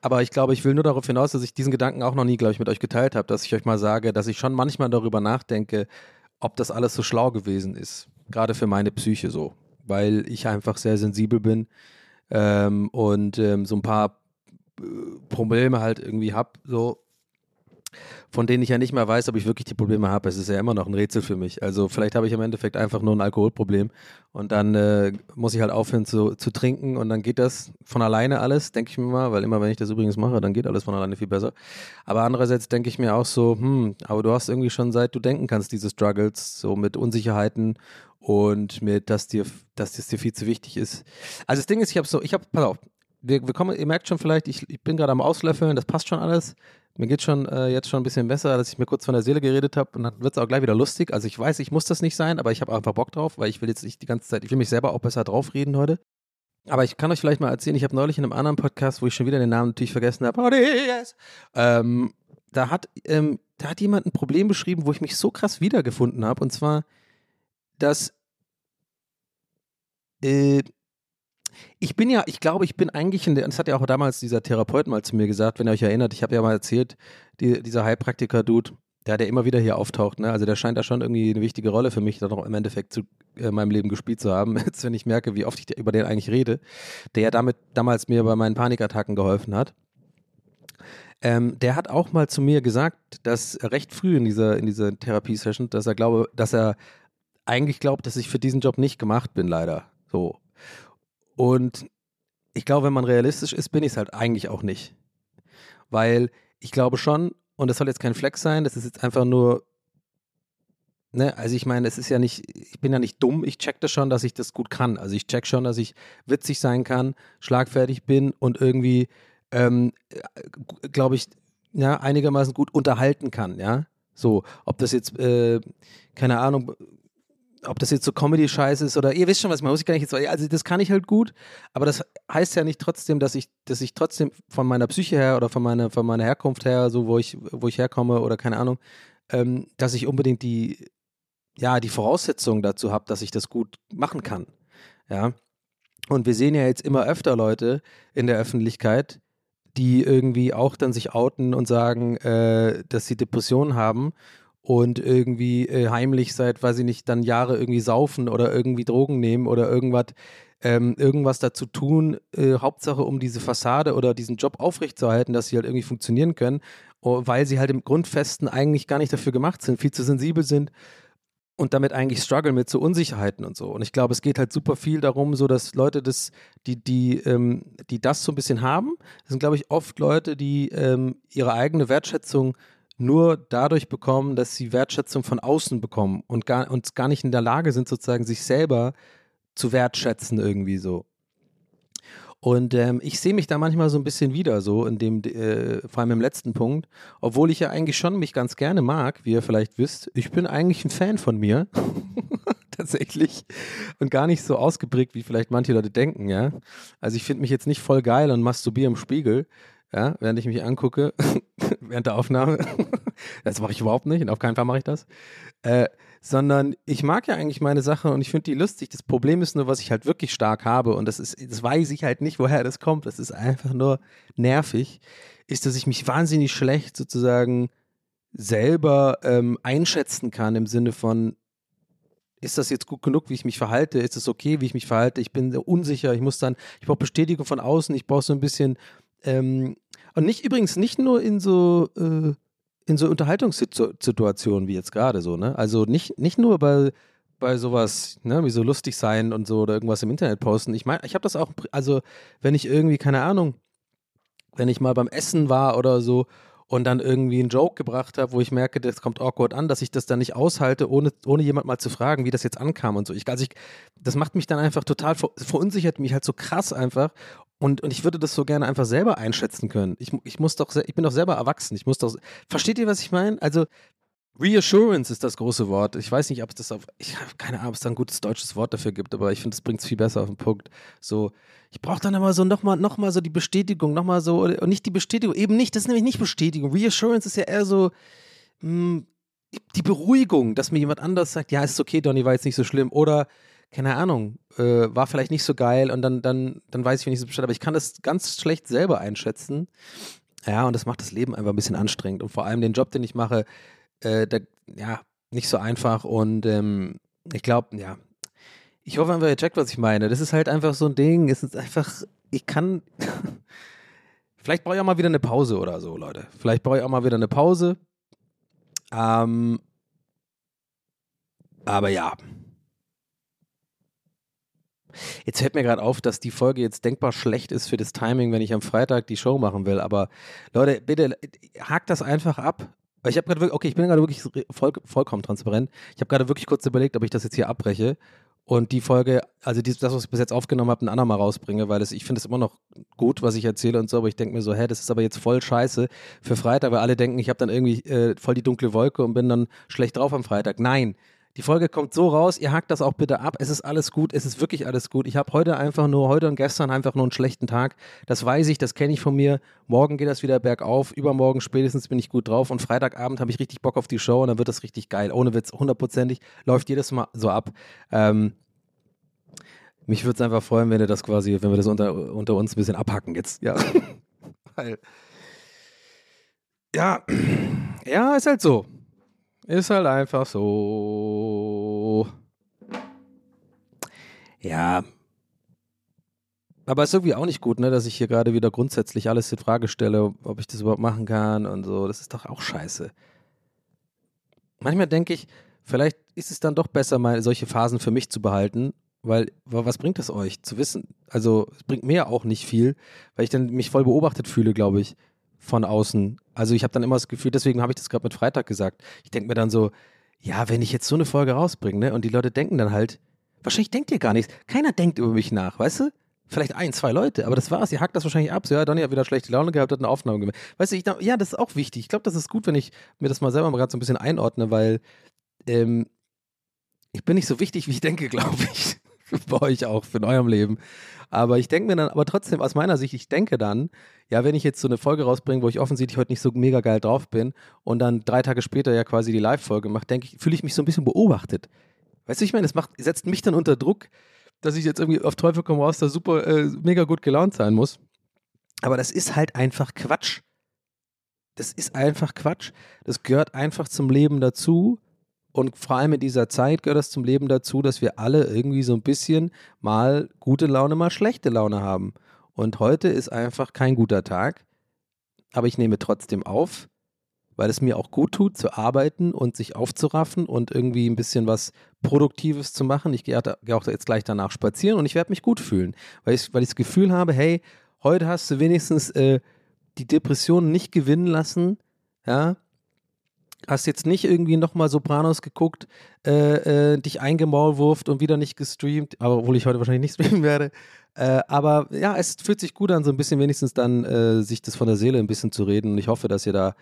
Aber ich glaube, ich will nur darauf hinaus, dass ich diesen Gedanken auch noch nie, glaube ich, mit euch geteilt habe, dass ich euch mal sage, dass ich schon manchmal darüber nachdenke, ob das alles so schlau gewesen ist. Gerade für meine Psyche so. Weil ich einfach sehr sensibel bin ähm, und ähm, so ein paar Probleme halt irgendwie habe, so von denen ich ja nicht mehr weiß, ob ich wirklich die Probleme habe. Es ist ja immer noch ein Rätsel für mich. Also vielleicht habe ich im Endeffekt einfach nur ein Alkoholproblem und dann äh, muss ich halt aufhören zu, zu trinken und dann geht das von alleine alles, denke ich mir mal, weil immer wenn ich das übrigens mache, dann geht alles von alleine viel besser. Aber andererseits denke ich mir auch so, hm, aber du hast irgendwie schon seit du denken kannst diese Struggles, so mit Unsicherheiten und mit, dass dir, dass das dir viel zu wichtig ist. Also das Ding ist, ich habe so, ich habe, pass auf, wir, wir kommen, ihr merkt schon vielleicht, ich, ich bin gerade am Auslöffeln, das passt schon alles. Mir geht schon äh, jetzt schon ein bisschen besser, dass ich mir kurz von der Seele geredet habe und dann wird es auch gleich wieder lustig. Also ich weiß, ich muss das nicht sein, aber ich habe einfach Bock drauf, weil ich will jetzt nicht die ganze Zeit, ich will mich selber auch besser draufreden heute. Aber ich kann euch vielleicht mal erzählen, ich habe neulich in einem anderen Podcast, wo ich schon wieder den Namen natürlich vergessen habe, ähm, da ähm, da hat jemand ein Problem beschrieben, wo ich mich so krass wiedergefunden habe. Und zwar, dass äh, ich bin ja, ich glaube, ich bin eigentlich in der, das hat ja auch damals dieser Therapeut mal zu mir gesagt, wenn ihr euch erinnert, ich habe ja mal erzählt, die, dieser Heilpraktiker-Dude, der, der immer wieder hier auftaucht, ne? Also der scheint da schon irgendwie eine wichtige Rolle für mich dann auch im Endeffekt zu äh, meinem Leben gespielt zu haben. Jetzt, wenn ich merke, wie oft ich über den eigentlich rede, der ja damit damals mir bei meinen Panikattacken geholfen hat. Ähm, der hat auch mal zu mir gesagt, dass recht früh in dieser, in dieser Therapiesession, dass er glaube, dass er eigentlich glaubt, dass ich für diesen Job nicht gemacht bin, leider. So. Und ich glaube, wenn man realistisch ist, bin ich es halt eigentlich auch nicht. Weil ich glaube schon, und das soll jetzt kein Flex sein, das ist jetzt einfach nur, ne, also ich meine, es ist ja nicht, ich bin ja nicht dumm, ich check das schon, dass ich das gut kann. Also ich check schon, dass ich witzig sein kann, schlagfertig bin und irgendwie, ähm, glaube ich, ja, einigermaßen gut unterhalten kann, ja. So, ob das jetzt, äh, keine Ahnung, ob das jetzt so Comedy-Scheiß ist oder ihr wisst schon, was man muss ich gar nicht jetzt, also das kann ich halt gut, aber das heißt ja nicht trotzdem, dass ich, dass ich trotzdem von meiner Psyche her oder von meiner, von meiner Herkunft her, so wo ich, wo ich herkomme oder keine Ahnung, ähm, dass ich unbedingt die, ja, die Voraussetzungen dazu habe, dass ich das gut machen kann. Ja. Und wir sehen ja jetzt immer öfter Leute in der Öffentlichkeit, die irgendwie auch dann sich outen und sagen, äh, dass sie Depressionen haben und irgendwie äh, heimlich seit, weiß ich nicht, dann Jahre irgendwie saufen oder irgendwie Drogen nehmen oder irgendwas, ähm, irgendwas dazu tun, äh, Hauptsache um diese Fassade oder diesen Job aufrechtzuerhalten, dass sie halt irgendwie funktionieren können, weil sie halt im Grundfesten eigentlich gar nicht dafür gemacht sind, viel zu sensibel sind und damit eigentlich struggle mit so Unsicherheiten und so. Und ich glaube, es geht halt super viel darum, so dass Leute das, die, die, ähm, die das so ein bisschen haben, das sind, glaube ich, oft Leute, die ähm, ihre eigene Wertschätzung nur dadurch bekommen, dass sie Wertschätzung von außen bekommen und gar, und gar nicht in der Lage sind, sozusagen sich selber zu wertschätzen irgendwie so. Und ähm, ich sehe mich da manchmal so ein bisschen wieder, so in dem, äh, vor allem im letzten Punkt, obwohl ich ja eigentlich schon mich ganz gerne mag, wie ihr vielleicht wisst. Ich bin eigentlich ein Fan von mir, tatsächlich, und gar nicht so ausgeprägt, wie vielleicht manche Leute denken, ja. Also ich finde mich jetzt nicht voll geil und masturbiere im Spiegel, ja, während ich mich angucke, während der Aufnahme. das mache ich überhaupt nicht und auf keinen Fall mache ich das. Äh, sondern ich mag ja eigentlich meine Sache und ich finde die lustig. Das Problem ist nur, was ich halt wirklich stark habe und das ist, das weiß ich halt nicht, woher das kommt. Das ist einfach nur nervig, ist, dass ich mich wahnsinnig schlecht sozusagen selber ähm, einschätzen kann im Sinne von, ist das jetzt gut genug, wie ich mich verhalte? Ist es okay, wie ich mich verhalte? Ich bin unsicher, ich muss dann, ich brauche Bestätigung von außen, ich brauche so ein bisschen ähm, und nicht übrigens nicht nur in so äh, in so Unterhaltungssituationen wie jetzt gerade so, ne? Also nicht, nicht nur bei, bei sowas, ne, wie so lustig sein und so oder irgendwas im Internet posten. Ich meine, ich habe das auch, also wenn ich irgendwie, keine Ahnung, wenn ich mal beim Essen war oder so und dann irgendwie einen Joke gebracht habe, wo ich merke, das kommt awkward an, dass ich das dann nicht aushalte, ohne, ohne jemand mal zu fragen, wie das jetzt ankam und so. Ich, also ich, das macht mich dann einfach total verunsichert mich halt so krass einfach und, und ich würde das so gerne einfach selber einschätzen können. Ich, ich muss doch, ich bin doch selber erwachsen. Ich muss doch, versteht ihr, was ich meine? Also, Reassurance ist das große Wort. Ich weiß nicht, ob es das auf, ich habe keine Ahnung, ob es da ein gutes deutsches Wort dafür gibt, aber ich finde, es bringt es viel besser auf den Punkt. So, ich brauche dann immer so nochmal, noch mal so die Bestätigung, nochmal so, und nicht die Bestätigung, eben nicht, das ist nämlich nicht Bestätigung. Reassurance ist ja eher so, mh, hm, die Beruhigung, dass mir jemand anders sagt, ja, ist okay, Donny, war jetzt nicht so schlimm. Oder keine Ahnung, äh, war vielleicht nicht so geil und dann, dann, dann weiß ich nicht so Bescheid. Aber ich kann das ganz schlecht selber einschätzen. Ja, und das macht das Leben einfach ein bisschen anstrengend. Und vor allem den Job, den ich mache, äh, der, ja, nicht so einfach. Und ähm, ich glaube, ja, ich hoffe einfach, ihr checkt, was ich meine. Das ist halt einfach so ein Ding. Es ist einfach, ich kann. Vielleicht brauche ich auch mal wieder eine Pause oder so, Leute. Vielleicht brauche ich auch mal wieder eine Pause. Ähm, aber ja, Jetzt fällt mir gerade auf, dass die Folge jetzt denkbar schlecht ist für das Timing, wenn ich am Freitag die Show machen will. Aber Leute, bitte hakt das einfach ab. Ich habe gerade okay, ich bin gerade wirklich voll, vollkommen transparent. Ich habe gerade wirklich kurz überlegt, ob ich das jetzt hier abbreche und die Folge, also das, was ich bis jetzt aufgenommen habe, ein andermal rausbringe, weil das, ich finde es immer noch gut, was ich erzähle und so, aber ich denke mir so, hä, das ist aber jetzt voll scheiße für Freitag, weil alle denken, ich habe dann irgendwie äh, voll die dunkle Wolke und bin dann schlecht drauf am Freitag. Nein, die Folge kommt so raus, ihr hakt das auch bitte ab. Es ist alles gut, es ist wirklich alles gut. Ich habe heute einfach nur, heute und gestern einfach nur einen schlechten Tag. Das weiß ich, das kenne ich von mir. Morgen geht das wieder bergauf, übermorgen spätestens bin ich gut drauf und Freitagabend habe ich richtig Bock auf die Show und dann wird das richtig geil. Ohne Witz, hundertprozentig, läuft jedes Mal so ab. Ähm, mich würde es einfach freuen, wenn wir das quasi, wenn wir das unter, unter uns ein bisschen abhacken jetzt. Ja. Weil. Ja, ja, ist halt so. Ist halt einfach so. Ja. Aber ist irgendwie auch nicht gut, ne, dass ich hier gerade wieder grundsätzlich alles in Frage stelle, ob ich das überhaupt machen kann und so. Das ist doch auch scheiße. Manchmal denke ich, vielleicht ist es dann doch besser, mal solche Phasen für mich zu behalten, weil was bringt es euch zu wissen? Also es bringt mir auch nicht viel, weil ich dann mich voll beobachtet fühle, glaube ich von außen. Also ich habe dann immer das Gefühl, deswegen habe ich das gerade mit Freitag gesagt. Ich denke mir dann so, ja, wenn ich jetzt so eine Folge rausbringe, ne, und die Leute denken dann halt, wahrscheinlich denkt ihr gar nichts. Keiner denkt über mich nach, weißt du? Vielleicht ein, zwei Leute, aber das war's. Ihr hackt das wahrscheinlich ab. So, ja, Donny hat wieder schlechte Laune gehabt, hat eine Aufnahme gemacht. Weißt du, ich, ja, das ist auch wichtig. Ich glaube, das ist gut, wenn ich mir das mal selber mal gerade so ein bisschen einordne, weil ähm, ich bin nicht so wichtig, wie ich denke, glaube ich. Bei euch auch, für in eurem Leben. Aber ich denke mir dann, aber trotzdem aus meiner Sicht, ich denke dann, ja, wenn ich jetzt so eine Folge rausbringe, wo ich offensichtlich heute nicht so mega geil drauf bin und dann drei Tage später ja quasi die Live-Folge mache, denke ich, fühle ich mich so ein bisschen beobachtet. Weißt du, ich meine, macht, setzt mich dann unter Druck, dass ich jetzt irgendwie auf Teufel komm raus da super, äh, mega gut gelaunt sein muss. Aber das ist halt einfach Quatsch. Das ist einfach Quatsch. Das gehört einfach zum Leben dazu. Und vor allem in dieser Zeit gehört es zum Leben dazu, dass wir alle irgendwie so ein bisschen mal gute Laune, mal schlechte Laune haben. Und heute ist einfach kein guter Tag. Aber ich nehme trotzdem auf, weil es mir auch gut tut, zu arbeiten und sich aufzuraffen und irgendwie ein bisschen was Produktives zu machen. Ich gehe auch jetzt gleich danach spazieren und ich werde mich gut fühlen, weil ich, weil ich das Gefühl habe, hey, heute hast du wenigstens äh, die Depression nicht gewinnen lassen, ja, hast jetzt nicht irgendwie nochmal Sopranos geguckt, äh, äh, dich eingemaulwurft und wieder nicht gestreamt, obwohl ich heute wahrscheinlich nicht streamen werde. Äh, aber ja, es fühlt sich gut an, so ein bisschen wenigstens dann äh, sich das von der Seele ein bisschen zu reden. Und ich hoffe, dass ihr da,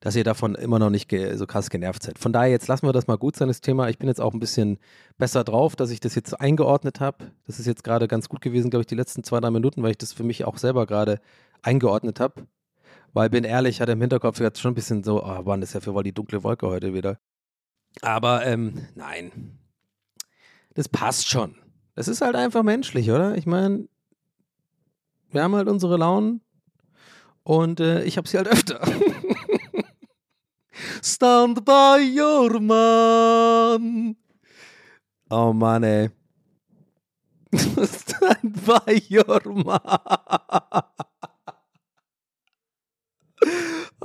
dass ihr davon immer noch nicht so krass genervt seid. Von daher, jetzt lassen wir das mal gut sein, das Thema. Ich bin jetzt auch ein bisschen besser drauf, dass ich das jetzt eingeordnet habe. Das ist jetzt gerade ganz gut gewesen, glaube ich, die letzten zwei, drei Minuten, weil ich das für mich auch selber gerade eingeordnet habe. Weil, bin ehrlich, hatte im Hinterkopf jetzt schon ein bisschen so, oh Mann, das ist ja für wohl die dunkle Wolke heute wieder. Aber ähm, nein, das passt schon. Das ist halt einfach menschlich, oder? Ich meine, wir haben halt unsere Launen und äh, ich habe sie halt öfter. Stand by your man. Oh Mann, ey. Stand by your man.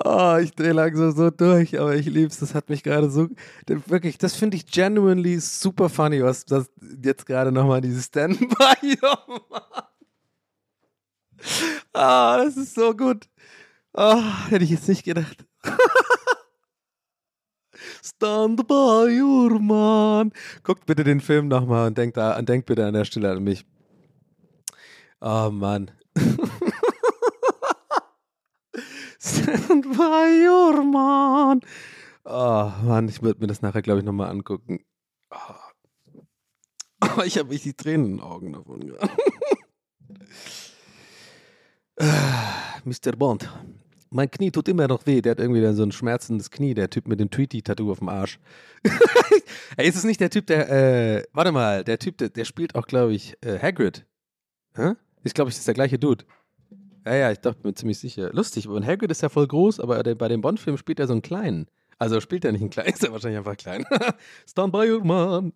Oh, ich drehe langsam so durch, aber ich liebe es. Das hat mich gerade so. Wirklich, das finde ich genuinely super funny, was das jetzt gerade nochmal dieses Standby. Ah, oh, das ist so gut. Oh, hätte ich jetzt nicht gedacht. Stand by your man. Guckt bitte den Film nochmal und denkt, denkt bitte an der Stelle an mich. Oh Mann. Stand by your man. Oh Mann, ich würde mir das nachher, glaube ich, nochmal angucken. Oh. oh ich habe mich die Tränen in den Augen davon gehabt. Mr. Bond. Mein Knie tut immer noch weh. Der hat irgendwie so ein schmerzendes Knie, der Typ mit dem Tweety-Tattoo auf dem Arsch. Ey, ist es nicht der Typ, der, äh, warte mal, der Typ, der, der spielt auch, glaube ich, äh, Hagrid. Hä? Ich glaube, ich, ist der gleiche Dude. Ja, ja, ich dachte mir ziemlich sicher. Lustig, und Hagrid ist ja voll groß, aber bei dem Bond-Film spielt er so einen kleinen. Also spielt er nicht einen kleinen, ist er wahrscheinlich einfach klein. Stand by your man.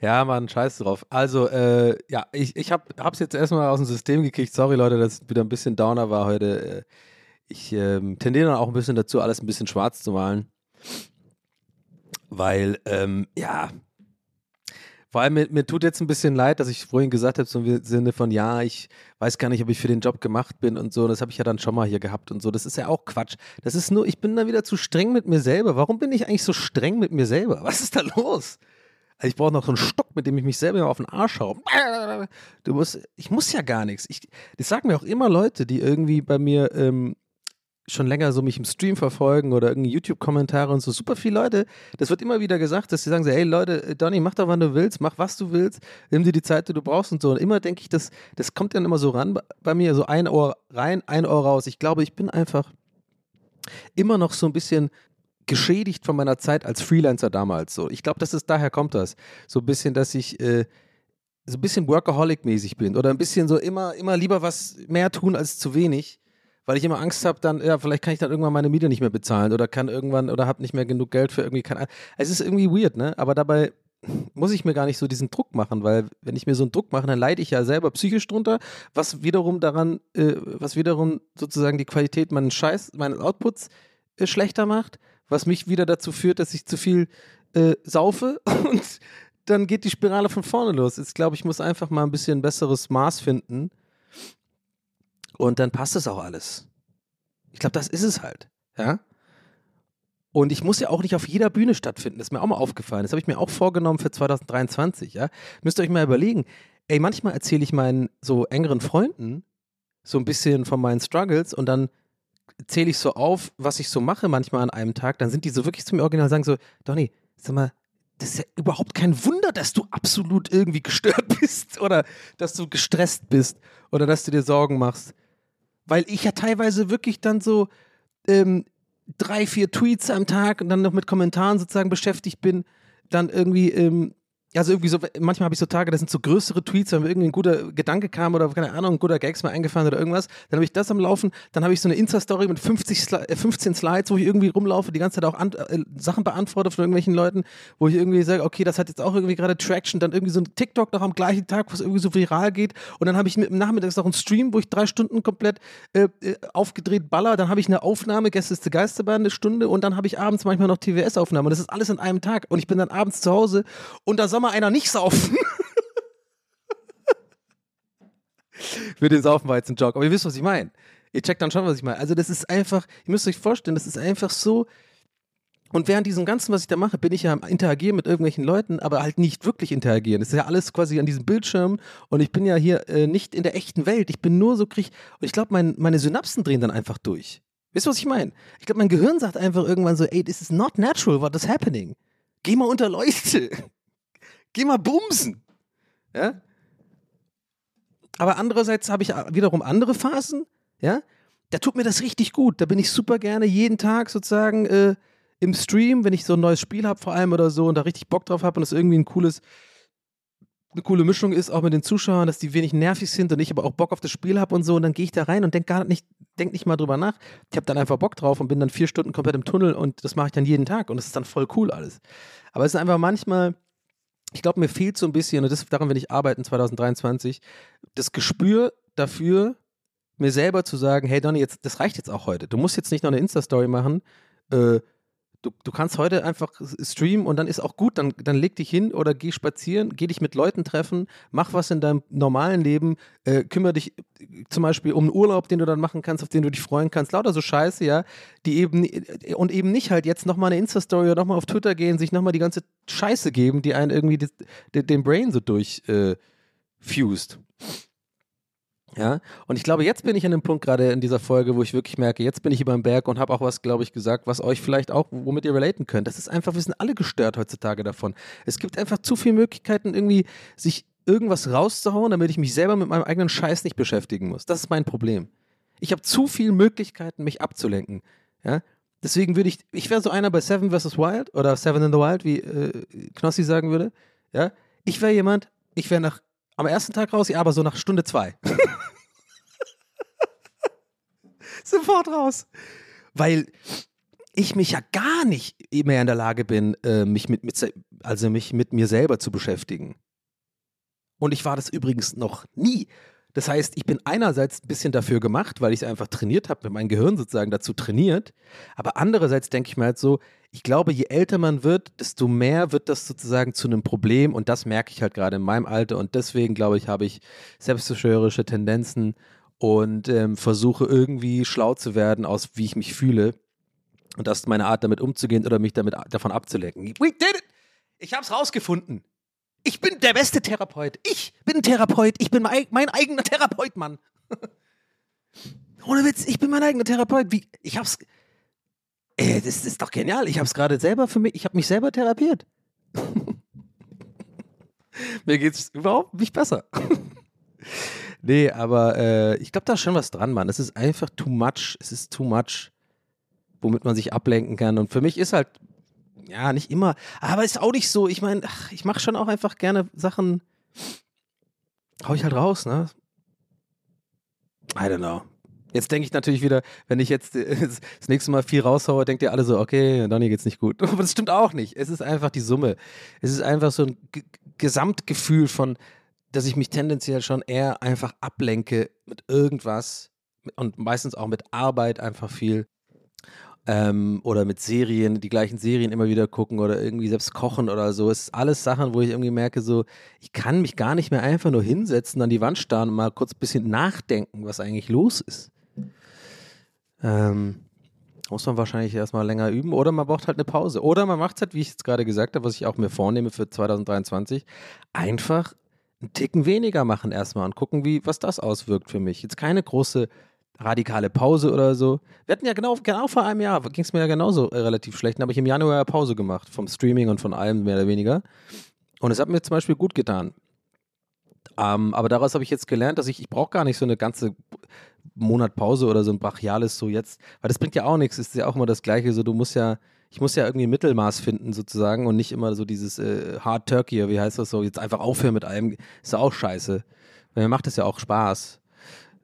Ja, Mann, scheiß drauf. Also, äh, ja, ich, ich hab, hab's jetzt erstmal aus dem System gekriegt. Sorry, Leute, dass es wieder ein bisschen Downer war heute. Äh, ich ähm, tendiere dann auch ein bisschen dazu, alles ein bisschen schwarz zu malen. Weil, ähm, ja, vor allem, mir, mir, tut jetzt ein bisschen leid, dass ich vorhin gesagt habe, so im Sinne von, ja, ich weiß gar nicht, ob ich für den Job gemacht bin und so. Das habe ich ja dann schon mal hier gehabt und so. Das ist ja auch Quatsch. Das ist nur, ich bin da wieder zu streng mit mir selber. Warum bin ich eigentlich so streng mit mir selber? Was ist da los? Also ich brauche noch so einen Stock, mit dem ich mich selber auf den Arsch haue. Du musst, ich muss ja gar nichts. Ich, das sagen mir auch immer Leute, die irgendwie bei mir ähm, schon länger so mich im Stream verfolgen oder irgendwie YouTube-Kommentare und so, super viele Leute, das wird immer wieder gesagt, dass sie sagen so, hey Leute, äh, Donny, mach doch, wann du willst, mach was du willst, nimm dir die Zeit, die du brauchst und so. Und immer denke ich, das, das kommt dann immer so ran bei mir, so ein Ohr rein, ein Ohr raus. Ich glaube, ich bin einfach immer noch so ein bisschen geschädigt von meiner Zeit als Freelancer damals. So, ich glaube, das ist daher kommt das. So ein bisschen, dass ich äh, so ein bisschen Workaholic-mäßig bin oder ein bisschen so immer, immer lieber was mehr tun als zu wenig weil ich immer Angst habe, dann, ja, vielleicht kann ich dann irgendwann meine Miete nicht mehr bezahlen oder kann irgendwann oder habe nicht mehr genug Geld für irgendwie, keine Es ist irgendwie weird, ne? Aber dabei muss ich mir gar nicht so diesen Druck machen, weil wenn ich mir so einen Druck mache, dann leide ich ja selber psychisch drunter, was wiederum daran, äh, was wiederum sozusagen die Qualität meines Scheiß, meines Outputs äh, schlechter macht, was mich wieder dazu führt, dass ich zu viel äh, saufe und dann geht die Spirale von vorne los. Ich glaube, ich muss einfach mal ein bisschen besseres Maß finden und dann passt es auch alles. Ich glaube, das ist es halt. Ja. Und ich muss ja auch nicht auf jeder Bühne stattfinden. Das ist mir auch mal aufgefallen. Das habe ich mir auch vorgenommen für 2023. Ja. Müsst ihr euch mal überlegen. Ey, manchmal erzähle ich meinen so engeren Freunden so ein bisschen von meinen Struggles und dann zähle ich so auf, was ich so mache manchmal an einem Tag, dann sind die so wirklich zu mir original und sagen so, Donny, sag mal, das ist ja überhaupt kein Wunder, dass du absolut irgendwie gestört bist oder dass du gestresst bist oder dass du dir Sorgen machst. Weil ich ja teilweise wirklich dann so ähm, drei, vier Tweets am Tag und dann noch mit Kommentaren sozusagen beschäftigt bin, dann irgendwie ähm, also irgendwie so, manchmal habe ich so Tage, das sind so größere Tweets, wenn mir irgendwie ein guter Gedanke kam oder keine Ahnung, ein guter Gags mal eingefallen oder irgendwas, dann habe ich das am Laufen, dann habe ich so eine Insta-Story mit 50 Sli 15 äh, Slides, wo ich irgendwie rumlaufe, die ganze Zeit auch äh, Sachen beantworte von irgendwelchen Leuten, wo ich irgendwie sage, okay, das hat jetzt auch irgendwie gerade Traction, dann irgendwie so ein TikTok noch am gleichen Tag, wo es irgendwie so viral geht und dann habe ich mit im Nachmittag noch einen Stream, wo ich drei Stunden komplett äh, äh aufgedreht baller, dann habe ich eine Aufnahme, Gäste ist die Geisterbahn, eine Stunde und dann habe ich abends manchmal noch TWS-Aufnahmen und das ist alles in einem Tag und ich bin dann abends zu Hause und da soll mal einer nicht saufen Für den Saufen war jetzt ein Joke, aber ihr wisst, was ich meine. Ihr checkt dann schon, was ich meine. Also, das ist einfach, ihr müsst euch vorstellen, das ist einfach so. Und während diesem Ganzen, was ich da mache, bin ich ja am Interagieren mit irgendwelchen Leuten, aber halt nicht wirklich interagieren. Das ist ja alles quasi an diesem Bildschirm und ich bin ja hier äh, nicht in der echten Welt. Ich bin nur so krieg. Und ich glaube, mein, meine Synapsen drehen dann einfach durch. Wisst ihr, was ich meine? Ich glaube, mein Gehirn sagt einfach irgendwann so, ey, this is not natural, what is happening? Geh mal unter Leuchte. Geh mal bumsen. Ja? Aber andererseits habe ich wiederum andere Phasen, ja? Da tut mir das richtig gut. Da bin ich super gerne jeden Tag sozusagen äh, im Stream, wenn ich so ein neues Spiel habe vor allem oder so und da richtig Bock drauf habe und es irgendwie ein cooles, eine coole Mischung ist, auch mit den Zuschauern, dass die wenig nervig sind und ich aber auch Bock auf das Spiel habe und so und dann gehe ich da rein und denke gar nicht, denk nicht mal drüber nach. Ich habe dann einfach Bock drauf und bin dann vier Stunden komplett im Tunnel und das mache ich dann jeden Tag und das ist dann voll cool alles. Aber es ist einfach manchmal, ich glaube, mir fehlt so ein bisschen, und das, daran will ich arbeiten 2023, das Gespür dafür, mir selber zu sagen, hey Donny, jetzt, das reicht jetzt auch heute. Du musst jetzt nicht noch eine Insta-Story machen. Äh, du, du kannst heute einfach streamen und dann ist auch gut, dann, dann leg dich hin oder geh spazieren, geh dich mit Leuten treffen, mach was in deinem normalen Leben, äh, kümmere dich äh, zum Beispiel um einen Urlaub, den du dann machen kannst, auf den du dich freuen kannst, lauter so Scheiße, ja, die eben äh, und eben nicht halt jetzt nochmal eine Insta-Story oder nochmal auf Twitter gehen, sich nochmal die ganze Scheiße geben, die einen irgendwie das, den Brain so durchfused. Äh, ja, und ich glaube, jetzt bin ich an dem Punkt gerade in dieser Folge, wo ich wirklich merke, jetzt bin ich über dem Berg und habe auch was, glaube ich, gesagt, was euch vielleicht auch, womit ihr relaten könnt. Das ist einfach, wir sind alle gestört heutzutage davon. Es gibt einfach zu viele Möglichkeiten, irgendwie sich irgendwas rauszuhauen, damit ich mich selber mit meinem eigenen Scheiß nicht beschäftigen muss. Das ist mein Problem. Ich habe zu viele Möglichkeiten, mich abzulenken. Ja, deswegen würde ich, ich wäre so einer bei Seven vs. Wild oder Seven in the Wild, wie äh, Knossi sagen würde. Ja, ich wäre jemand, ich wäre nach am ersten Tag raus, ja, aber so nach Stunde zwei. Sofort raus. Weil ich mich ja gar nicht mehr in der Lage bin, äh, mich mit, mit, also mich mit mir selber zu beschäftigen. Und ich war das übrigens noch nie. Das heißt, ich bin einerseits ein bisschen dafür gemacht, weil ich es einfach trainiert habe, mein Gehirn sozusagen dazu trainiert. Aber andererseits denke ich mir halt so, ich glaube, je älter man wird, desto mehr wird das sozusagen zu einem Problem. Und das merke ich halt gerade in meinem Alter. Und deswegen, glaube ich, habe ich selbstzerstörerische Tendenzen und ähm, versuche irgendwie schlau zu werden, aus wie ich mich fühle. Und das ist meine Art, damit umzugehen oder mich damit davon abzulenken. We did it! Ich habe es rausgefunden. Ich bin der beste Therapeut. Ich bin Therapeut. Ich bin mein, mein eigener Therapeut, Mann. Ohne Witz, ich bin mein eigener Therapeut. Wie, ich hab's. Ey, das ist doch genial. Ich hab's gerade selber für mich. Ich habe mich selber therapiert. Mir geht's überhaupt nicht besser. nee, aber äh, ich glaube, da ist schon was dran, Mann. Es ist einfach too much. Es ist too much, womit man sich ablenken kann. Und für mich ist halt ja, nicht immer. Aber ist auch nicht so. Ich meine, ich mache schon auch einfach gerne Sachen. Hau ich halt raus, ne? I don't know. Jetzt denke ich natürlich wieder, wenn ich jetzt das nächste Mal viel raushaue, denkt ihr alle so, okay, Donny geht's nicht gut. Aber das stimmt auch nicht. Es ist einfach die Summe. Es ist einfach so ein G Gesamtgefühl von, dass ich mich tendenziell schon eher einfach ablenke mit irgendwas und meistens auch mit Arbeit einfach viel ähm, oder mit Serien, die gleichen Serien immer wieder gucken oder irgendwie selbst kochen oder so. Es ist alles Sachen, wo ich irgendwie merke, so, ich kann mich gar nicht mehr einfach nur hinsetzen, an die Wand starren und mal kurz ein bisschen nachdenken, was eigentlich los ist. Ähm, muss man wahrscheinlich erstmal länger üben oder man braucht halt eine Pause. Oder man macht es halt, wie ich jetzt gerade gesagt habe, was ich auch mir vornehme für 2023, einfach einen Ticken weniger machen erstmal und gucken, wie, was das auswirkt für mich. Jetzt keine große radikale Pause oder so. Wir hatten ja genau, genau vor einem Jahr, ging es mir ja genauso äh, relativ schlecht. Dann habe ich im Januar ja Pause gemacht vom Streaming und von allem mehr oder weniger. Und es hat mir zum Beispiel gut getan. Ähm, aber daraus habe ich jetzt gelernt, dass ich, ich brauche gar nicht so eine ganze Monat Pause oder so ein brachiales so jetzt, weil das bringt ja auch nichts, ist ja auch immer das Gleiche, so du musst ja, ich muss ja irgendwie Mittelmaß finden sozusagen und nicht immer so dieses äh, Hard Turkey, wie heißt das so, jetzt einfach aufhören mit allem, ist ja auch scheiße. Weil mir macht das ja auch Spaß.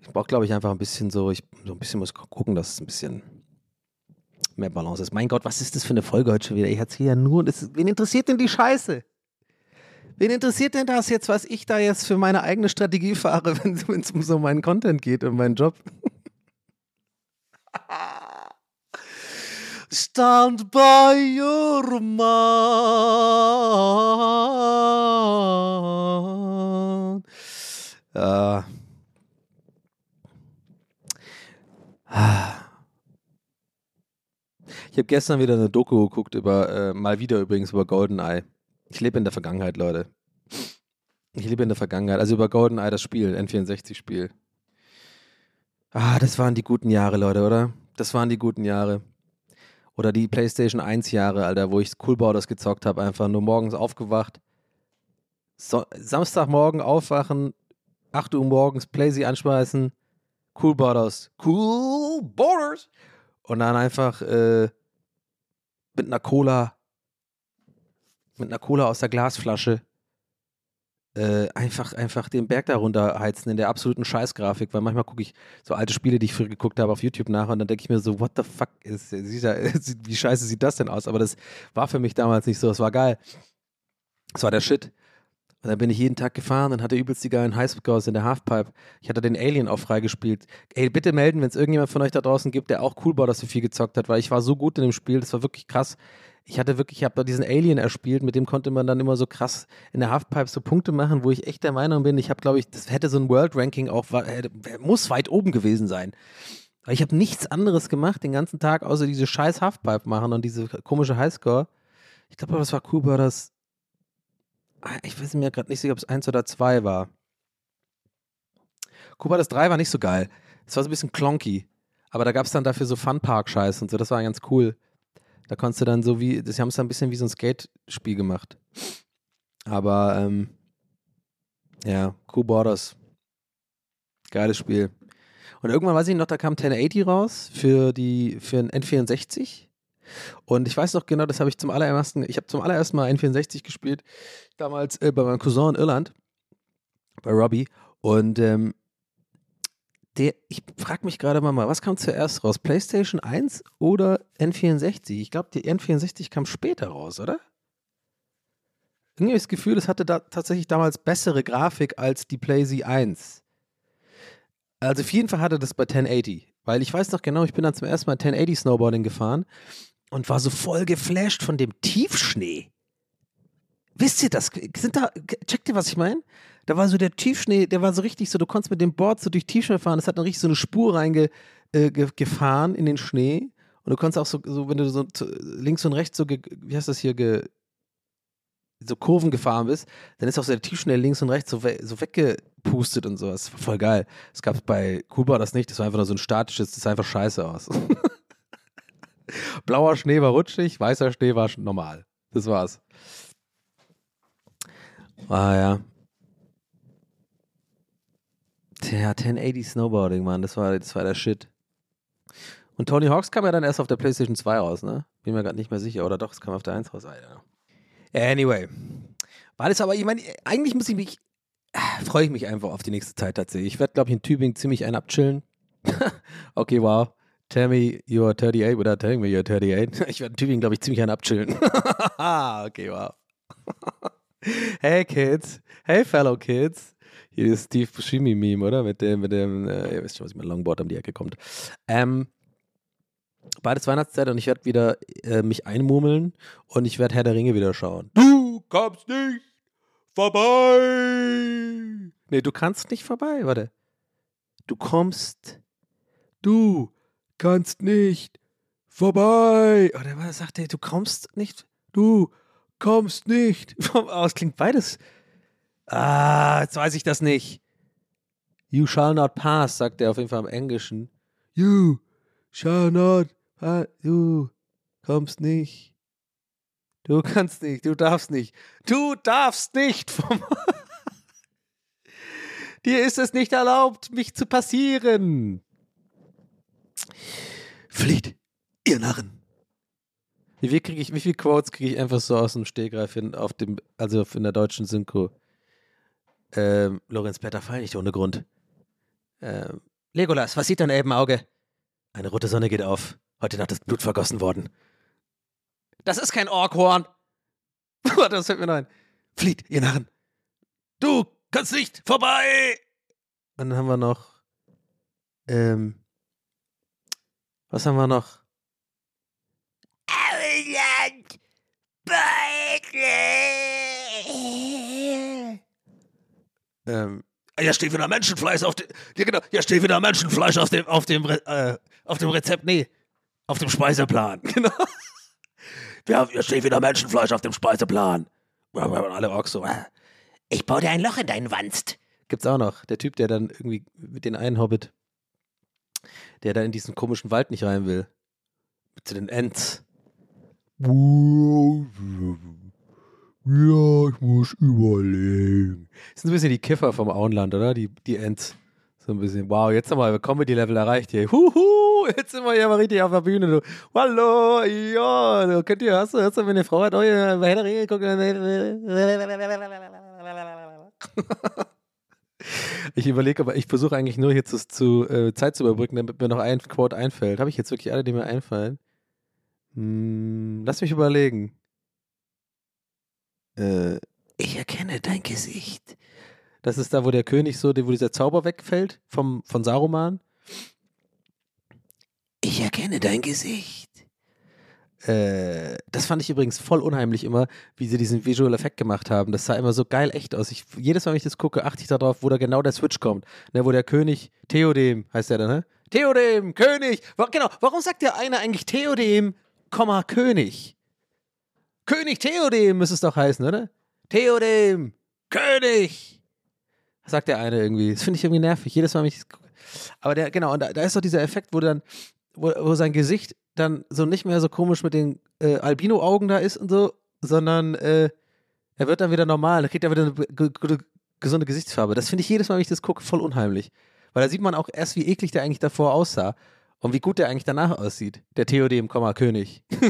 Ich brauche, glaube ich, einfach ein bisschen so, ich so ein bisschen muss gucken, dass es ein bisschen mehr Balance ist. Mein Gott, was ist das für eine Folge heute schon wieder? Ich erzähle ja nur, das, wen interessiert denn die Scheiße? Wen interessiert denn das jetzt, was ich da jetzt für meine eigene Strategie fahre, wenn es um so meinen Content geht und meinen Job? Stand by your man. Ja. Ich habe gestern wieder eine Doku geguckt über, äh, mal wieder übrigens über GoldenEye. Ich lebe in der Vergangenheit, Leute. Ich lebe in der Vergangenheit. Also über GoldenEye, das Spiel, N64-Spiel. Ah, das waren die guten Jahre, Leute, oder? Das waren die guten Jahre. Oder die PlayStation 1 Jahre, Alter, wo ich Cool Borders gezockt habe, einfach nur morgens aufgewacht. So Samstagmorgen aufwachen, 8 Uhr morgens Playsy anschmeißen, Cool Borders, Cool Borders. Und dann einfach äh, mit einer Cola mit einer Cola aus der Glasflasche äh, einfach, einfach den Berg darunter heizen in der absoluten Scheißgrafik, weil manchmal gucke ich so alte Spiele, die ich früher geguckt habe auf YouTube nach und dann denke ich mir so, what the fuck, ist, ist, ist, wie scheiße sieht das denn aus? Aber das war für mich damals nicht so, das war geil. Das war der Shit. Und dann bin ich jeden Tag gefahren und hatte übelst die geilen Highscores in der Halfpipe. Ich hatte den Alien auch freigespielt. Ey, bitte melden, wenn es irgendjemand von euch da draußen gibt, der auch Coolbau das so viel gezockt hat, weil ich war so gut in dem Spiel, das war wirklich krass ich hatte wirklich, ich habe da diesen Alien erspielt, mit dem konnte man dann immer so krass in der Halfpipe so Punkte machen, wo ich echt der Meinung bin, ich habe, glaube ich, das hätte so ein World Ranking auch, hätte, muss weit oben gewesen sein. Aber ich habe nichts anderes gemacht den ganzen Tag, außer diese scheiß Halfpipe machen und diese komische Highscore. Ich glaube, das war cool, war ah, ich weiß mir gerade nicht sicher, ob es eins oder zwei war. Kuba das 3 war nicht so geil. Es war so ein bisschen klonky. Aber da gab es dann dafür so Funpark-Scheiß und so, das war ganz cool. Da konntest du dann so wie, das haben es ein bisschen wie so ein Skate-Spiel gemacht. Aber ähm, ja, Cool Borders. Geiles Spiel. Und irgendwann weiß ich noch, da kam 1080 raus für die für ein N64. Und ich weiß noch genau, das habe ich zum allerersten, ich habe zum allerersten Mal N64 gespielt, damals äh, bei meinem Cousin in Irland, bei Robbie. Und ähm, der, ich frage mich gerade mal, was kam zuerst raus? PlayStation 1 oder N64? Ich glaube, die N64 kam später raus, oder? Irgendwie das Gefühl, es hatte da tatsächlich damals bessere Grafik als die PlayZ 1. Also auf jeden Fall hatte das bei 1080, weil ich weiß noch genau, ich bin dann zum ersten Mal 1080 Snowboarding gefahren und war so voll geflasht von dem Tiefschnee. Wisst ihr das? Sind da, checkt ihr, was ich meine? Da war so der Tiefschnee, der war so richtig so, du konntest mit dem Board so durch Tiefschnee fahren, es hat dann richtig so eine Spur reingefahren äh, in den Schnee. Und du konntest auch so, so wenn du so links und rechts so, wie heißt das hier, ge, so Kurven gefahren bist, dann ist auch so der Tiefschnee links und rechts so, we so weggepustet und so. Das war voll geil. Es gab bei Kuba das nicht, das war einfach nur so ein statisches, das sah einfach scheiße aus. Blauer Schnee war rutschig, weißer Schnee war normal. Das war's. Ah ja. Tja, 1080 Snowboarding, Mann, das war, das war der Shit. Und Tony Hawks kam ja dann erst auf der PlayStation 2 raus, ne? Bin mir gerade nicht mehr sicher. Oder doch, es kam auf der 1 raus. Alter. Anyway. War das aber, ich meine, eigentlich muss ich mich, äh, freue ich mich einfach auf die nächste Zeit tatsächlich. Ich werde, glaube ich, in Tübingen ziemlich einen abchillen. okay, wow. Tell me you're 38 without telling me you're 38. Ich werde in Tübingen, glaube ich, ziemlich einen abchillen. okay, wow. hey Kids, hey fellow Kids. Hier ist Steve Buscemi-Meme, oder? Mit dem, mit dem, äh, ihr wisst schon, was ich mit Longboard um die Ecke kommt. Ähm, beides Weihnachtszeit und ich werde wieder äh, mich einmurmeln und ich werde Herr der Ringe wieder schauen. Du kommst nicht vorbei! Nee, du kannst nicht vorbei, warte. Du kommst. Du kannst nicht vorbei. Oder was sagt er? Du kommst nicht. Du kommst nicht. Oh, es klingt beides. Ah, jetzt weiß ich das nicht. You shall not pass, sagt er auf jeden Fall im Englischen. You shall not, ah, du kommst nicht. Du kannst nicht, du darfst nicht. Du darfst nicht. Vom Dir ist es nicht erlaubt, mich zu passieren. Flieht, ihr Narren. Wie viel, krieg ich, wie viele Quotes kriege ich einfach so aus dem Stegreif hin, auf dem, also in der deutschen Synchro? Ähm, Lorenz Petter Fall nicht ohne Grund. Ähm, Legolas, was sieht dein Elbenauge? Eine rote Sonne geht auf. Heute Nacht ist Blut vergossen worden. Das ist kein Orkhorn. Warte, das fällt mir noch ein. Flieht, ihr Narren. Du kannst nicht vorbei. Und dann haben wir noch. Ähm. Was haben wir noch? Ausland. Ähm. Ja, steht wieder Menschenfleisch auf dem. Ja, genau. Ja, steht wieder Menschenfleisch auf dem, auf dem, äh, auf dem Rezept. Nee, auf dem Speiseplan. Genau. Ja, hier steht wieder Menschenfleisch auf dem Speiseplan. Und alle Orks so. Äh. Ich baue dir ein Loch in deinen Wanst. Gibt's auch noch. Der Typ, der dann irgendwie mit den einen Hobbit, der da in diesen komischen Wald nicht rein will. Zu den Ents. Ja, ich muss überlegen. Das sind ein bisschen die Kiffer vom Auenland, oder? Die, die Ents. So ein bisschen, wow, jetzt haben wir Comedy-Level erreicht hier. Huhu, jetzt sind wir hier mal richtig auf der Bühne. Du. Hallo, ja, du könnt ihr, hast du, hast du, wenn eine Frau hat, oh ja, Herr Ringe guckt. Ich überlege, aber ich versuche eigentlich nur jetzt zu, zu äh, Zeit zu überbrücken, damit mir noch ein Quote einfällt. Habe ich jetzt wirklich alle, die mir einfallen? Hm, lass mich überlegen. Äh, ich erkenne dein Gesicht. Das ist da, wo der König so, wo dieser Zauber wegfällt vom, von Saruman. Ich erkenne dein Gesicht. Äh, das fand ich übrigens voll unheimlich immer, wie sie diesen Visual Effekt gemacht haben. Das sah immer so geil echt aus. Ich, jedes Mal, wenn ich das gucke, achte ich darauf, wo da genau der Switch kommt. Ne, wo der König, Theodem heißt der da, ne? Theodem, König. Genau, warum sagt der eine eigentlich Theodem, Komma, König? König Theodem müsste es doch heißen, oder? Theodem, König sagt der eine irgendwie. Das finde ich irgendwie nervig. Jedes Mal, wenn ich Aber der, genau, und da, da ist doch dieser Effekt, wo dann, wo, wo sein Gesicht dann so nicht mehr so komisch mit den äh, Albino-Augen da ist und so, sondern äh, er wird dann wieder normal. Da kriegt er wieder eine gesunde Gesichtsfarbe. Das finde ich jedes Mal, wenn ich das gucke, voll unheimlich. Weil da sieht man auch erst, wie eklig der eigentlich davor aussah und wie gut der eigentlich danach aussieht. Der Theodem, König.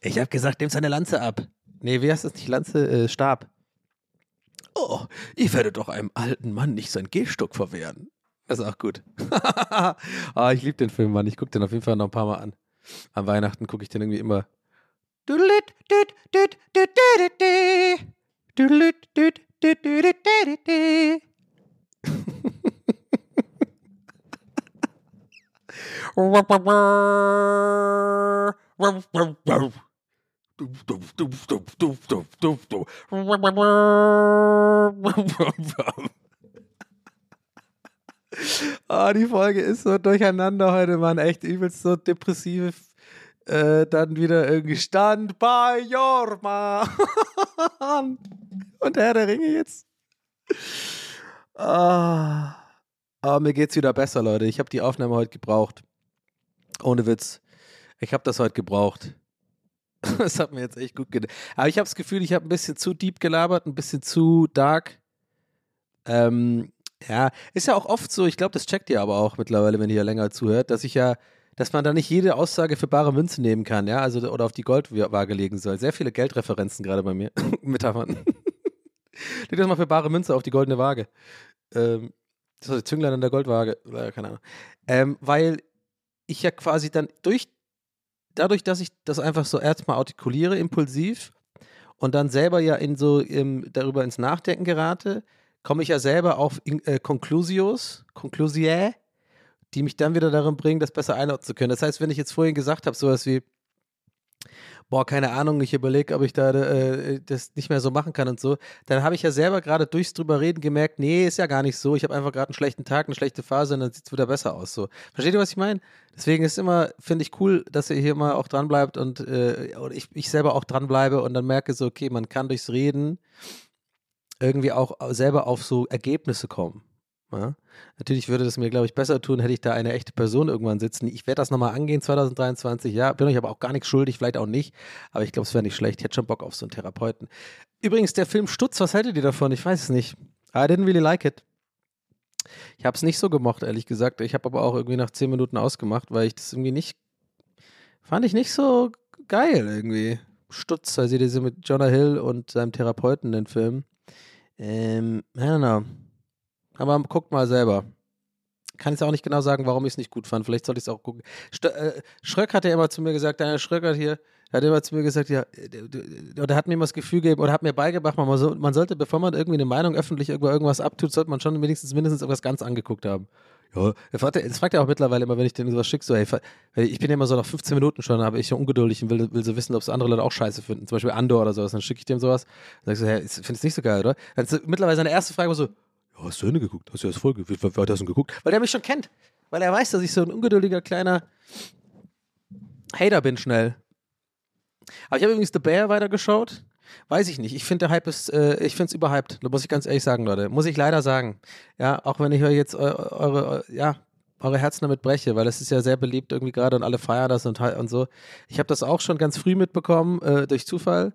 ich habe gesagt, nimm seine Lanze ab. Nee, wie heißt das nicht? Lanze, äh, Stab. Oh, ich werde doch einem alten Mann nicht sein Gehstock verwehren. Das ist auch gut. ah, ich liebe den Film, Mann. Ich gucke den auf jeden Fall noch ein paar Mal an. An Weihnachten gucke ich den irgendwie immer. Oh, die Folge ist so durcheinander heute, Mann. Echt übelst so depressiv. Äh, dann wieder irgendwie Stand bei Jorma. Und Herr der Ringe jetzt. Ah. Aber mir geht's wieder besser, Leute. Ich habe die Aufnahme heute gebraucht. Ohne Witz. Ich habe das heute gebraucht. Das hat mir jetzt echt gut gedacht. Aber ich habe das Gefühl, ich habe ein bisschen zu deep gelabert, ein bisschen zu dark. Ähm, ja, ist ja auch oft so, ich glaube, das checkt ihr aber auch mittlerweile, wenn ihr länger zuhört, dass ich ja, dass man da nicht jede Aussage für bare Münze nehmen kann, ja, also oder auf die Goldwaage legen soll. Sehr viele Geldreferenzen gerade bei mir. Metaphern. Leg das mal für bare Münze auf die goldene Waage. Ähm, das ist Zünglein an der Goldwaage, oder keine Ahnung. Ähm, weil ich ja quasi dann durch dadurch, dass ich das einfach so erstmal artikuliere, impulsiv und dann selber ja in so im, darüber ins Nachdenken gerate, komme ich ja selber auf äh, Conclusios, Conclusiae, die mich dann wieder darin bringen, das besser einordnen zu können. Das heißt, wenn ich jetzt vorhin gesagt habe, sowas wie, boah, keine Ahnung, ich überlege, ob ich da äh, das nicht mehr so machen kann und so, dann habe ich ja selber gerade durchs drüber reden gemerkt, nee, ist ja gar nicht so. Ich habe einfach gerade einen schlechten Tag, eine schlechte Phase und dann sieht es wieder besser aus. So. Versteht ihr, was ich meine? Deswegen ist immer, finde ich cool, dass ihr hier mal auch dran bleibt und, äh, ich, ich selber auch dran bleibe und dann merke so, okay, man kann durchs Reden irgendwie auch selber auf so Ergebnisse kommen. Ja. Natürlich würde das mir, glaube ich, besser tun, hätte ich da eine echte Person irgendwann sitzen. Ich werde das nochmal angehen 2023. Ja, bin euch aber auch gar nichts schuldig, vielleicht auch nicht. Aber ich glaube, es wäre nicht schlecht. Ich hätte schon Bock auf so einen Therapeuten. Übrigens, der Film Stutz, was haltet ihr davon? Ich weiß es nicht. I didn't really like it. Ich habe es nicht so gemocht, ehrlich gesagt. Ich habe aber auch irgendwie nach zehn Minuten ausgemacht, weil ich das irgendwie nicht. Fand ich nicht so geil irgendwie. Stutz, also diese mit Jonah Hill und seinem Therapeuten, den Film. Ähm, I don't know. Aber guckt mal selber. Kann ich auch nicht genau sagen, warum ich es nicht gut fand. Vielleicht sollte ich es auch gucken. St äh, Schröck hat ja immer zu mir gesagt, Daniel Schröck hat hier, hat immer zu mir gesagt, ja, oder hat mir immer das Gefühl gegeben, oder hat mir beigebracht, man, so, man sollte, bevor man irgendwie eine Meinung öffentlich über irgendwas abtut, sollte man schon wenigstens mindestens irgendwas ganz angeguckt haben. Ja, er fragt, das fragt er auch mittlerweile immer, wenn ich denen sowas schicke, so, hey, ich bin ja immer so nach 15 Minuten schon, aber ich schon ungeduldig und will, will so wissen, ob es andere Leute auch scheiße finden. Zum Beispiel Andor oder sowas. Dann schicke ich dem sowas. Dann sag ich so, hey, findest du nicht so geil, oder? Dann ist mittlerweile seine erste Frage war so, ja, hast du Ende geguckt? Hast du das Folge? Wie weit hast du geguckt? Weil der mich schon kennt. Weil er weiß, dass ich so ein ungeduldiger kleiner Hater bin schnell. Aber ich habe übrigens The Bear weitergeschaut. Weiß ich nicht. Ich finde, der Hype ist, äh, ich finde es überhyped. Da muss ich ganz ehrlich sagen, Leute. Muss ich leider sagen. Ja, auch wenn ich euch jetzt eure, eure, ja, eure Herzen damit breche, weil es ist ja sehr beliebt irgendwie gerade und alle feiern das und, und so. Ich habe das auch schon ganz früh mitbekommen, äh, durch Zufall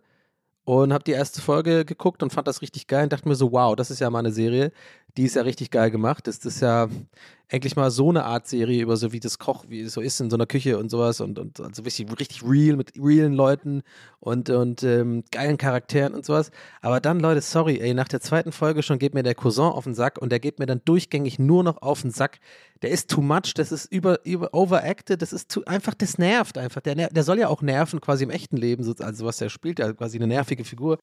und habe die erste Folge geguckt und fand das richtig geil und dachte mir so, wow, das ist ja mal eine Serie, die ist ja richtig geil gemacht. Das ist ja endlich mal so eine Art Serie über so wie das Koch, wie es so ist in so einer Küche und sowas und, und also richtig, richtig real mit realen Leuten und, und ähm, geilen Charakteren und sowas. Aber dann, Leute, sorry, ey, nach der zweiten Folge schon geht mir der Cousin auf den Sack und der geht mir dann durchgängig nur noch auf den Sack. Der ist too much, das ist über, über overacted, das ist zu, einfach, das nervt einfach. Der, der soll ja auch nerven quasi im echten Leben, also was der spielt, ja quasi eine nervige Figur.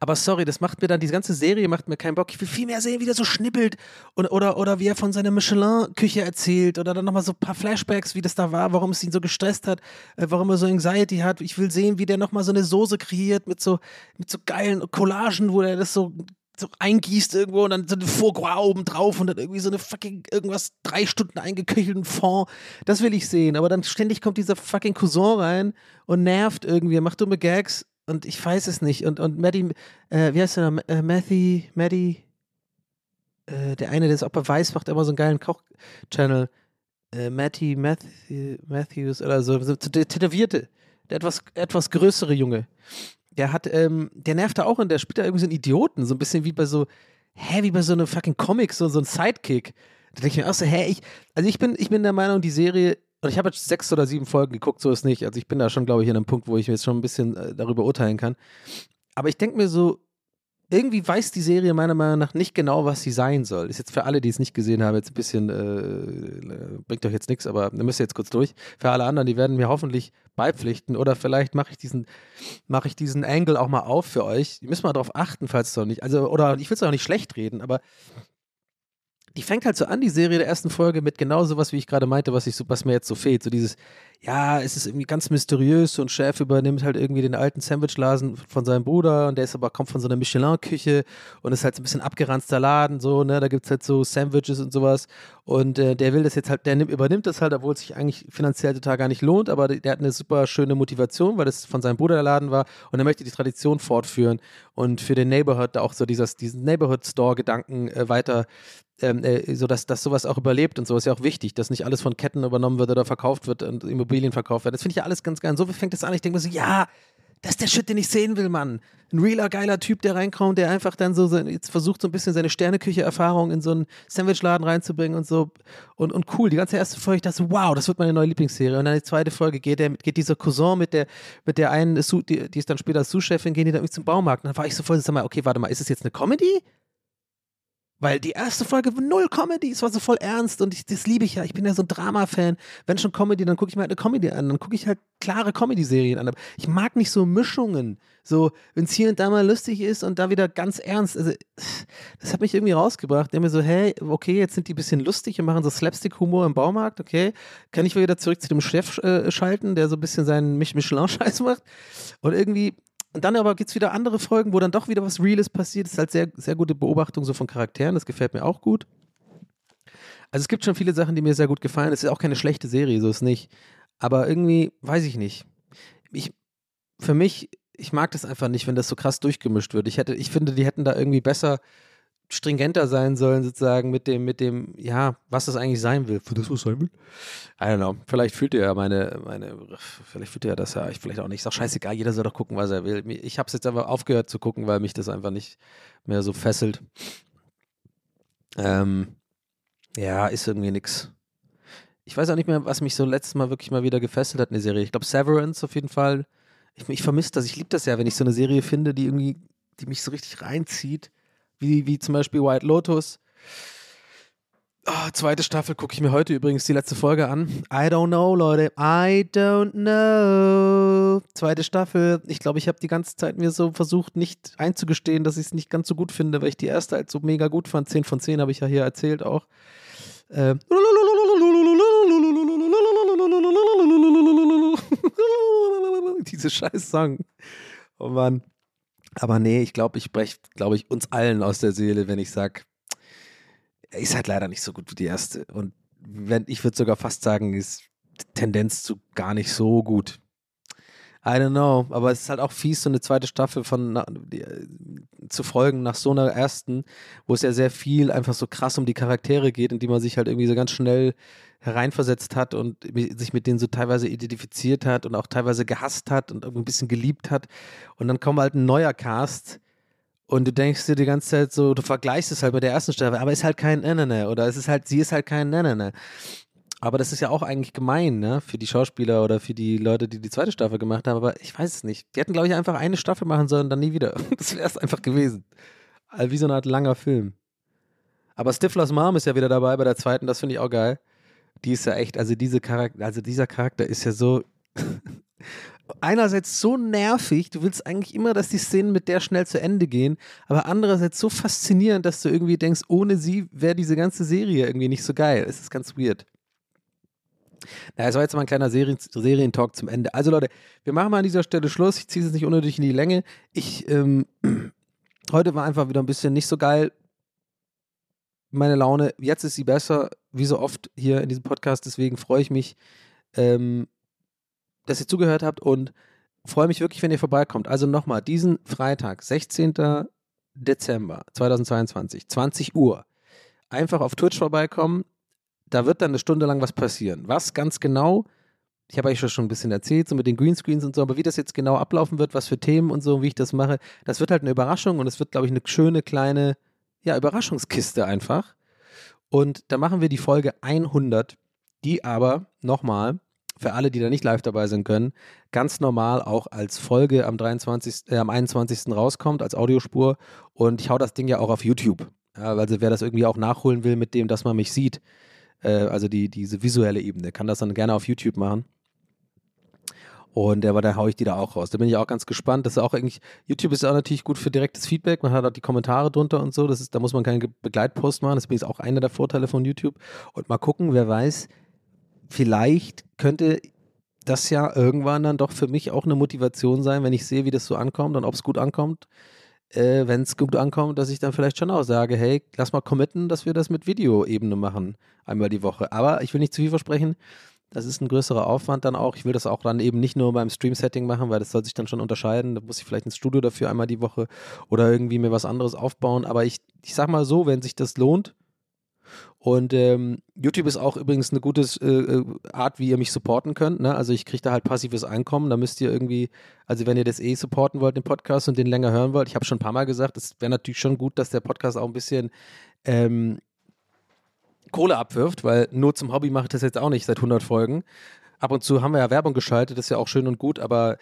Aber sorry, das macht mir dann, diese ganze Serie macht mir keinen Bock. Ich will viel mehr sehen, wie der so schnippelt und, oder, oder wie er von seiner Michelin-Küche erzählt oder dann nochmal so ein paar Flashbacks, wie das da war, warum es ihn so gestresst hat, äh, warum er so Anxiety hat. Ich will sehen, wie der nochmal so eine Soße kreiert mit so, mit so geilen Collagen, wo er das so so eingießt irgendwo und dann so eine Foie oben drauf und dann irgendwie so eine fucking irgendwas drei Stunden eingeköchelten Fond. Das will ich sehen. Aber dann ständig kommt dieser fucking Cousin rein und nervt irgendwie, macht dumme Gags und ich weiß es nicht. Und, und Maddie, äh, wie heißt der noch? Äh, Matthew, Maddie, äh, der eine, der es auch bei Weiß macht, immer so einen geilen Koch-Channel. Äh, Matty Matthew, Matthews oder so, so der tätowierte, der etwas, etwas größere Junge. Der hat, ähm, der nervt da auch und der spielt da irgendwie so einen Idioten, so ein bisschen wie bei so, hä, wie bei so einem fucking Comic, so, so ein Sidekick. Da denke ich mir auch so, hä, ich, also ich bin, ich bin der Meinung, die Serie und ich habe jetzt sechs oder sieben Folgen geguckt, so ist nicht. Also ich bin da schon, glaube ich, an einem Punkt, wo ich jetzt schon ein bisschen äh, darüber urteilen kann. Aber ich denke mir so, irgendwie weiß die Serie meiner Meinung nach nicht genau, was sie sein soll. Ist jetzt für alle, die es nicht gesehen haben, jetzt ein bisschen, äh, bringt euch jetzt nichts, aber ihr müsst jetzt kurz durch. Für alle anderen, die werden mir hoffentlich beipflichten oder vielleicht mache ich diesen, mache ich diesen Angle auch mal auf für euch. Ihr müsst mal darauf achten, falls es noch nicht, also, oder ich will es auch nicht schlecht reden, aber die fängt halt so an, die Serie der ersten Folge, mit genau sowas, wie ich gerade meinte, was, ich so, was mir jetzt so fehlt. So dieses, ja, es ist irgendwie ganz mysteriös und Chef übernimmt halt irgendwie den alten Sandwichladen von seinem Bruder und der ist aber, kommt von so einer Michelin-Küche und ist halt so ein bisschen abgeranzter Laden, so, ne, da gibt es halt so Sandwiches und sowas und äh, der will das jetzt halt, der nimmt, übernimmt das halt, obwohl es sich eigentlich finanziell total gar nicht lohnt, aber der hat eine super schöne Motivation, weil das von seinem Bruder der Laden war und er möchte die Tradition fortführen und für den Neighborhood auch so dieses, diesen Neighborhood-Store-Gedanken äh, weiter ähm, äh, so dass, dass sowas auch überlebt und so ist ja auch wichtig, dass nicht alles von Ketten übernommen wird oder verkauft wird und Immobilien verkauft werden. Das finde ich ja alles ganz geil. Und so fängt es an. Ich denke mir so, ja, das ist der Shit, den ich sehen will, Mann. Ein realer, geiler Typ, der reinkommt, der einfach dann so jetzt versucht, so ein bisschen seine Sterneküche-Erfahrung in so einen Sandwichladen reinzubringen und so. Und, und cool. Die ganze erste Folge, ich dachte wow, das wird meine neue Lieblingsserie. Und dann die zweite Folge geht, der, geht dieser Cousin mit der, mit der einen, die, die ist dann später Sous-Chefin, gehen die dann irgendwie zum Baumarkt. Und dann war ich so voll, sag mal, okay, warte mal, ist es jetzt eine Comedy? Weil die erste Folge null Comedy, es war so voll ernst und ich, das liebe ich ja. Ich bin ja so ein Drama-Fan. Wenn schon Comedy, dann gucke ich mir halt eine Comedy an. Dann gucke ich halt klare Comedy-Serien an. Ich mag nicht so Mischungen. So, wenn es hier und da mal lustig ist und da wieder ganz ernst. Also, das hat mich irgendwie rausgebracht. Der mir so, hey, okay, jetzt sind die ein bisschen lustig und machen so Slapstick-Humor im Baumarkt, okay. Kann ich wieder zurück zu dem Chef äh, schalten, der so ein bisschen seinen Michelin-Scheiß macht. Und irgendwie, und dann aber gibt es wieder andere Folgen, wo dann doch wieder was Reales passiert. Das ist halt sehr, sehr gute Beobachtung so von Charakteren. Das gefällt mir auch gut. Also es gibt schon viele Sachen, die mir sehr gut gefallen. Es ist auch keine schlechte Serie, so ist nicht. Aber irgendwie, weiß ich nicht. Ich, für mich, ich mag das einfach nicht, wenn das so krass durchgemischt wird. Ich hätte, ich finde, die hätten da irgendwie besser stringenter sein sollen, sozusagen, mit dem, mit dem, ja, was das eigentlich sein will. Für das, was sein will? I don't know. Vielleicht fühlt ihr ja meine, meine, vielleicht fühlt ihr ja das ja, ich vielleicht auch nicht. Ist doch scheißegal, jeder soll doch gucken, was er will. Ich habe es jetzt einfach aufgehört zu gucken, weil mich das einfach nicht mehr so fesselt. Ähm, ja, ist irgendwie nix. Ich weiß auch nicht mehr, was mich so letztes Mal wirklich mal wieder gefesselt hat in der Serie. Ich glaube, Severance auf jeden Fall. Ich, ich vermisse das. Ich liebe das ja, wenn ich so eine Serie finde, die irgendwie, die mich so richtig reinzieht wie, wie zum Beispiel White Lotus. Oh, zweite Staffel gucke ich mir heute übrigens die letzte Folge an. I don't know, Leute. I don't know. Zweite Staffel. Ich glaube, ich habe die ganze Zeit mir so versucht, nicht einzugestehen, dass ich es nicht ganz so gut finde, weil ich die erste halt so mega gut fand. 10 von 10 habe ich ja hier erzählt auch. Äh. Diese scheiß Song. Oh Mann. Aber nee, ich glaube, ich spreche, glaube ich, uns allen aus der Seele, wenn ich sage, ist halt leider nicht so gut wie die erste. Und wenn, ich würde sogar fast sagen, ist Tendenz zu gar nicht so gut. I don't know, aber es ist halt auch fies, so eine zweite Staffel von na, die, zu folgen nach so einer ersten, wo es ja sehr viel einfach so krass um die Charaktere geht, in die man sich halt irgendwie so ganz schnell hereinversetzt hat und sich mit denen so teilweise identifiziert hat und auch teilweise gehasst hat und ein bisschen geliebt hat. Und dann kommt halt ein neuer Cast und du denkst dir die ganze Zeit so, du vergleichst es halt mit der ersten Staffel, aber es ist halt kein Nenene oder es ist halt, sie ist halt kein Nenene. Aber das ist ja auch eigentlich gemein, ne, für die Schauspieler oder für die Leute, die die zweite Staffel gemacht haben. Aber ich weiß es nicht. Die hätten, glaube ich, einfach eine Staffel machen sollen und dann nie wieder. Das wäre es einfach gewesen. Also wie so eine Art langer Film. Aber Stiflers Mom ist ja wieder dabei bei der zweiten, das finde ich auch geil die ist ja echt, also diese Charakter, also dieser Charakter ist ja so einerseits so nervig, du willst eigentlich immer, dass die Szenen mit der schnell zu Ende gehen, aber andererseits so faszinierend, dass du irgendwie denkst, ohne sie wäre diese ganze Serie irgendwie nicht so geil. Es ist ganz weird. Na, es war jetzt mal ein kleiner Serien Serientalk zum Ende. Also Leute, wir machen mal an dieser Stelle Schluss. Ich ziehe es nicht unnötig in die Länge. Ich, ähm, heute war einfach wieder ein bisschen nicht so geil meine Laune. Jetzt ist sie besser, wie so oft hier in diesem Podcast. Deswegen freue ich mich, ähm, dass ihr zugehört habt und freue mich wirklich, wenn ihr vorbeikommt. Also nochmal, diesen Freitag, 16. Dezember 2022, 20 Uhr, einfach auf Twitch vorbeikommen. Da wird dann eine Stunde lang was passieren. Was ganz genau, ich habe euch schon ein bisschen erzählt, so mit den Greenscreens und so, aber wie das jetzt genau ablaufen wird, was für Themen und so, wie ich das mache, das wird halt eine Überraschung und es wird, glaube ich, eine schöne kleine ja, Überraschungskiste einfach. Und da machen wir die Folge 100, die aber nochmal für alle, die da nicht live dabei sein können, ganz normal auch als Folge am 23., äh, am 21. rauskommt, als Audiospur. Und ich hau das Ding ja auch auf YouTube. Ja, also wer das irgendwie auch nachholen will mit dem, dass man mich sieht, äh, also die, diese visuelle Ebene, kann das dann gerne auf YouTube machen. Und war, da haue ich die da auch raus. Da bin ich auch ganz gespannt. Das ist auch eigentlich, YouTube ist auch natürlich gut für direktes Feedback. Man hat auch die Kommentare drunter und so. Das ist, da muss man keinen Begleitpost machen. Das ist übrigens auch einer der Vorteile von YouTube. Und mal gucken, wer weiß, vielleicht könnte das ja irgendwann dann doch für mich auch eine Motivation sein, wenn ich sehe, wie das so ankommt und ob es gut ankommt. Äh, wenn es gut ankommt, dass ich dann vielleicht schon auch sage, hey, lass mal committen, dass wir das mit Videoebene machen, einmal die Woche. Aber ich will nicht zu viel versprechen. Das ist ein größerer Aufwand dann auch. Ich will das auch dann eben nicht nur beim Stream-Setting machen, weil das soll sich dann schon unterscheiden. Da muss ich vielleicht ins Studio dafür einmal die Woche oder irgendwie mir was anderes aufbauen. Aber ich, ich sag mal so, wenn sich das lohnt, und ähm, YouTube ist auch übrigens eine gute äh, äh, Art, wie ihr mich supporten könnt. Ne? Also ich kriege da halt passives Einkommen. Da müsst ihr irgendwie, also wenn ihr das eh supporten wollt, den Podcast und den länger hören wollt, ich habe schon ein paar Mal gesagt, es wäre natürlich schon gut, dass der Podcast auch ein bisschen ähm, Kohle abwirft, weil nur zum Hobby mache ich das jetzt auch nicht seit 100 Folgen. Ab und zu haben wir ja Werbung geschaltet, das ist ja auch schön und gut, aber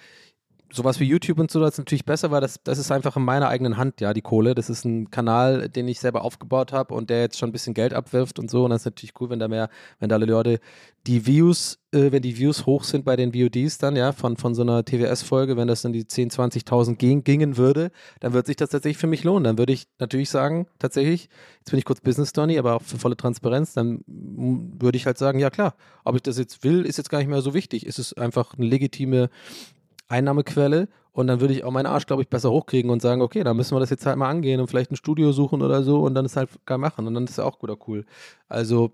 sowas wie YouTube und so, das ist natürlich besser, weil das, das ist einfach in meiner eigenen Hand, ja, die Kohle. Das ist ein Kanal, den ich selber aufgebaut habe und der jetzt schon ein bisschen Geld abwirft und so. Und das ist natürlich cool, wenn da mehr, wenn da alle Leute die Views, äh, wenn die Views hoch sind bei den VODs dann, ja, von, von so einer TWS-Folge, wenn das dann die 10, 20.000 ging, gingen würde, dann würde sich das tatsächlich für mich lohnen. Dann würde ich natürlich sagen, tatsächlich, jetzt bin ich kurz Business Tony, aber auch für volle Transparenz, dann würde ich halt sagen, ja klar, ob ich das jetzt will, ist jetzt gar nicht mehr so wichtig. Es ist einfach eine legitime Einnahmequelle und dann würde ich auch meinen Arsch, glaube ich, besser hochkriegen und sagen, okay, dann müssen wir das jetzt halt mal angehen und vielleicht ein Studio suchen oder so und dann ist halt geil machen und dann ist ja auch gut oder cool. Also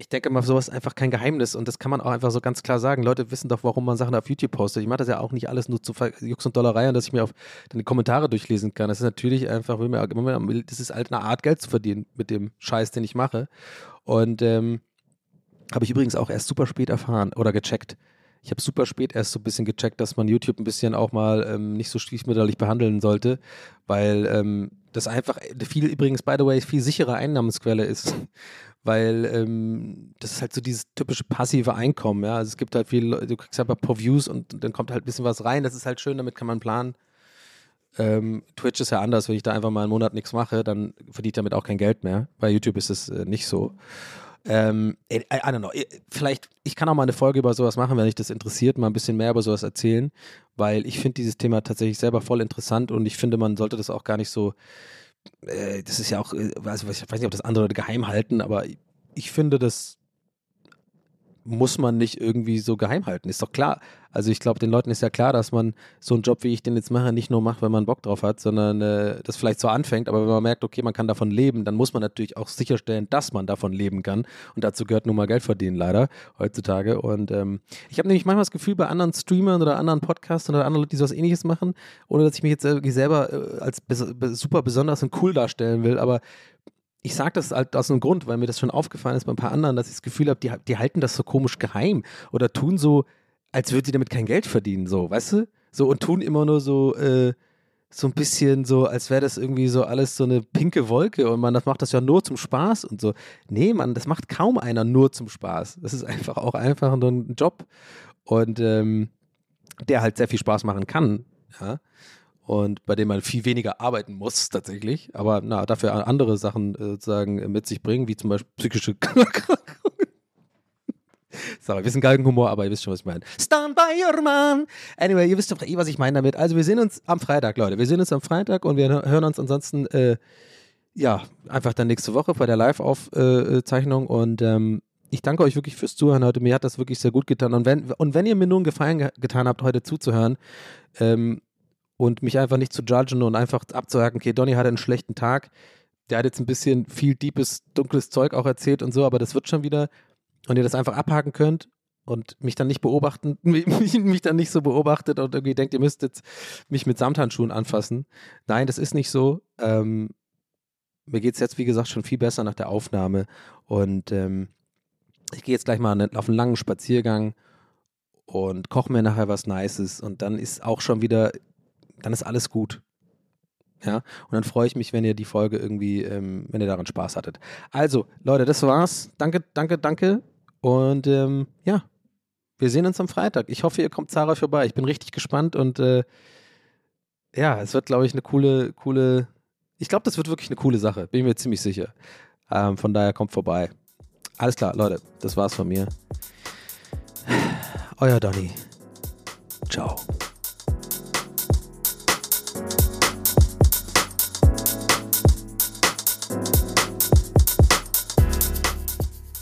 ich denke mal, sowas ist einfach kein Geheimnis und das kann man auch einfach so ganz klar sagen. Leute wissen doch, warum man Sachen auf YouTube postet. Ich mache das ja auch nicht alles nur zu Jux und Dollerei und dass ich mir auf die Kommentare durchlesen kann. Das ist natürlich einfach, das ist halt eine Art, Geld zu verdienen mit dem Scheiß, den ich mache. Und ähm, habe ich übrigens auch erst super spät erfahren oder gecheckt. Ich habe super spät erst so ein bisschen gecheckt, dass man YouTube ein bisschen auch mal ähm, nicht so stiefmütterlich behandeln sollte, weil ähm, das einfach viel, übrigens, by the way, viel sichere Einnahmensquelle ist weil ähm, das ist halt so dieses typische passive Einkommen, ja. Also es gibt halt viel, du kriegst einfach paar Views und dann kommt halt ein bisschen was rein. Das ist halt schön, damit kann man planen. Ähm, Twitch ist ja anders, wenn ich da einfach mal einen Monat nichts mache, dann verdiene ich damit auch kein Geld mehr. Bei YouTube ist es äh, nicht so. Ähm, I, don't know. Vielleicht, ich kann auch mal eine Folge über sowas machen, wenn dich das interessiert, mal ein bisschen mehr über sowas erzählen, weil ich finde dieses Thema tatsächlich selber voll interessant und ich finde, man sollte das auch gar nicht so äh, das ist ja auch, also ich weiß nicht, ob das andere Leute geheim halten, aber ich finde, das muss man nicht irgendwie so geheim halten. Ist doch klar. Also ich glaube, den Leuten ist ja klar, dass man so einen Job, wie ich den jetzt mache, nicht nur macht, wenn man Bock drauf hat, sondern äh, das vielleicht so anfängt. Aber wenn man merkt, okay, man kann davon leben, dann muss man natürlich auch sicherstellen, dass man davon leben kann. Und dazu gehört nun mal Geld verdienen, leider, heutzutage. Und ähm, ich habe nämlich manchmal das Gefühl, bei anderen Streamern oder anderen Podcastern oder anderen Leuten, die sowas ähnliches machen, ohne dass ich mich jetzt irgendwie selber äh, als super besonders und cool darstellen will, aber ich sage das halt aus einem Grund, weil mir das schon aufgefallen ist bei ein paar anderen, dass ich das Gefühl habe, die, die halten das so komisch geheim oder tun so, als würden sie damit kein Geld verdienen, so, weißt du? So und tun immer nur so, äh, so ein bisschen so, als wäre das irgendwie so alles so eine pinke Wolke und man das macht das ja nur zum Spaß und so. Nee, man, das macht kaum einer nur zum Spaß. Das ist einfach auch einfach nur ein Job und ähm, der halt sehr viel Spaß machen kann, ja und bei dem man viel weniger arbeiten muss tatsächlich, aber na, dafür andere Sachen äh, sozusagen mit sich bringen, wie zum Beispiel psychische Erkrankungen. Sorry, wir sind Galgenhumor, aber ihr wisst schon, was ich meine. Stand by your man. Anyway, ihr wisst doch eh, was ich meine damit. Also wir sehen uns am Freitag, Leute. Wir sehen uns am Freitag und wir hören uns ansonsten, äh, ja, einfach dann nächste Woche bei der Live-Aufzeichnung und ähm, ich danke euch wirklich fürs Zuhören heute. Mir hat das wirklich sehr gut getan. Und wenn, und wenn ihr mir nur einen Gefallen ge getan habt, heute zuzuhören, ähm, und mich einfach nicht zu judgen und einfach abzuhaken, okay, Donny hatte einen schlechten Tag, der hat jetzt ein bisschen viel deepes, dunkles Zeug auch erzählt und so, aber das wird schon wieder und ihr das einfach abhaken könnt und mich dann nicht beobachten, mich, mich dann nicht so beobachtet und irgendwie denkt, ihr müsst jetzt mich mit Samthandschuhen anfassen. Nein, das ist nicht so. Ähm, mir geht es jetzt, wie gesagt, schon viel besser nach der Aufnahme und ähm, ich gehe jetzt gleich mal auf einen langen Spaziergang und koche mir nachher was Nices und dann ist auch schon wieder dann ist alles gut. Ja, und dann freue ich mich, wenn ihr die Folge irgendwie, ähm, wenn ihr daran Spaß hattet. Also, Leute, das war's. Danke, danke, danke. Und ähm, ja, wir sehen uns am Freitag. Ich hoffe, ihr kommt zahlreich vorbei. Ich bin richtig gespannt und äh, ja, es wird, glaube ich, eine coole, coole. Ich glaube, das wird wirklich eine coole Sache. Bin mir ziemlich sicher. Ähm, von daher kommt vorbei. Alles klar, Leute, das war's von mir. Euer Donny. Ciao.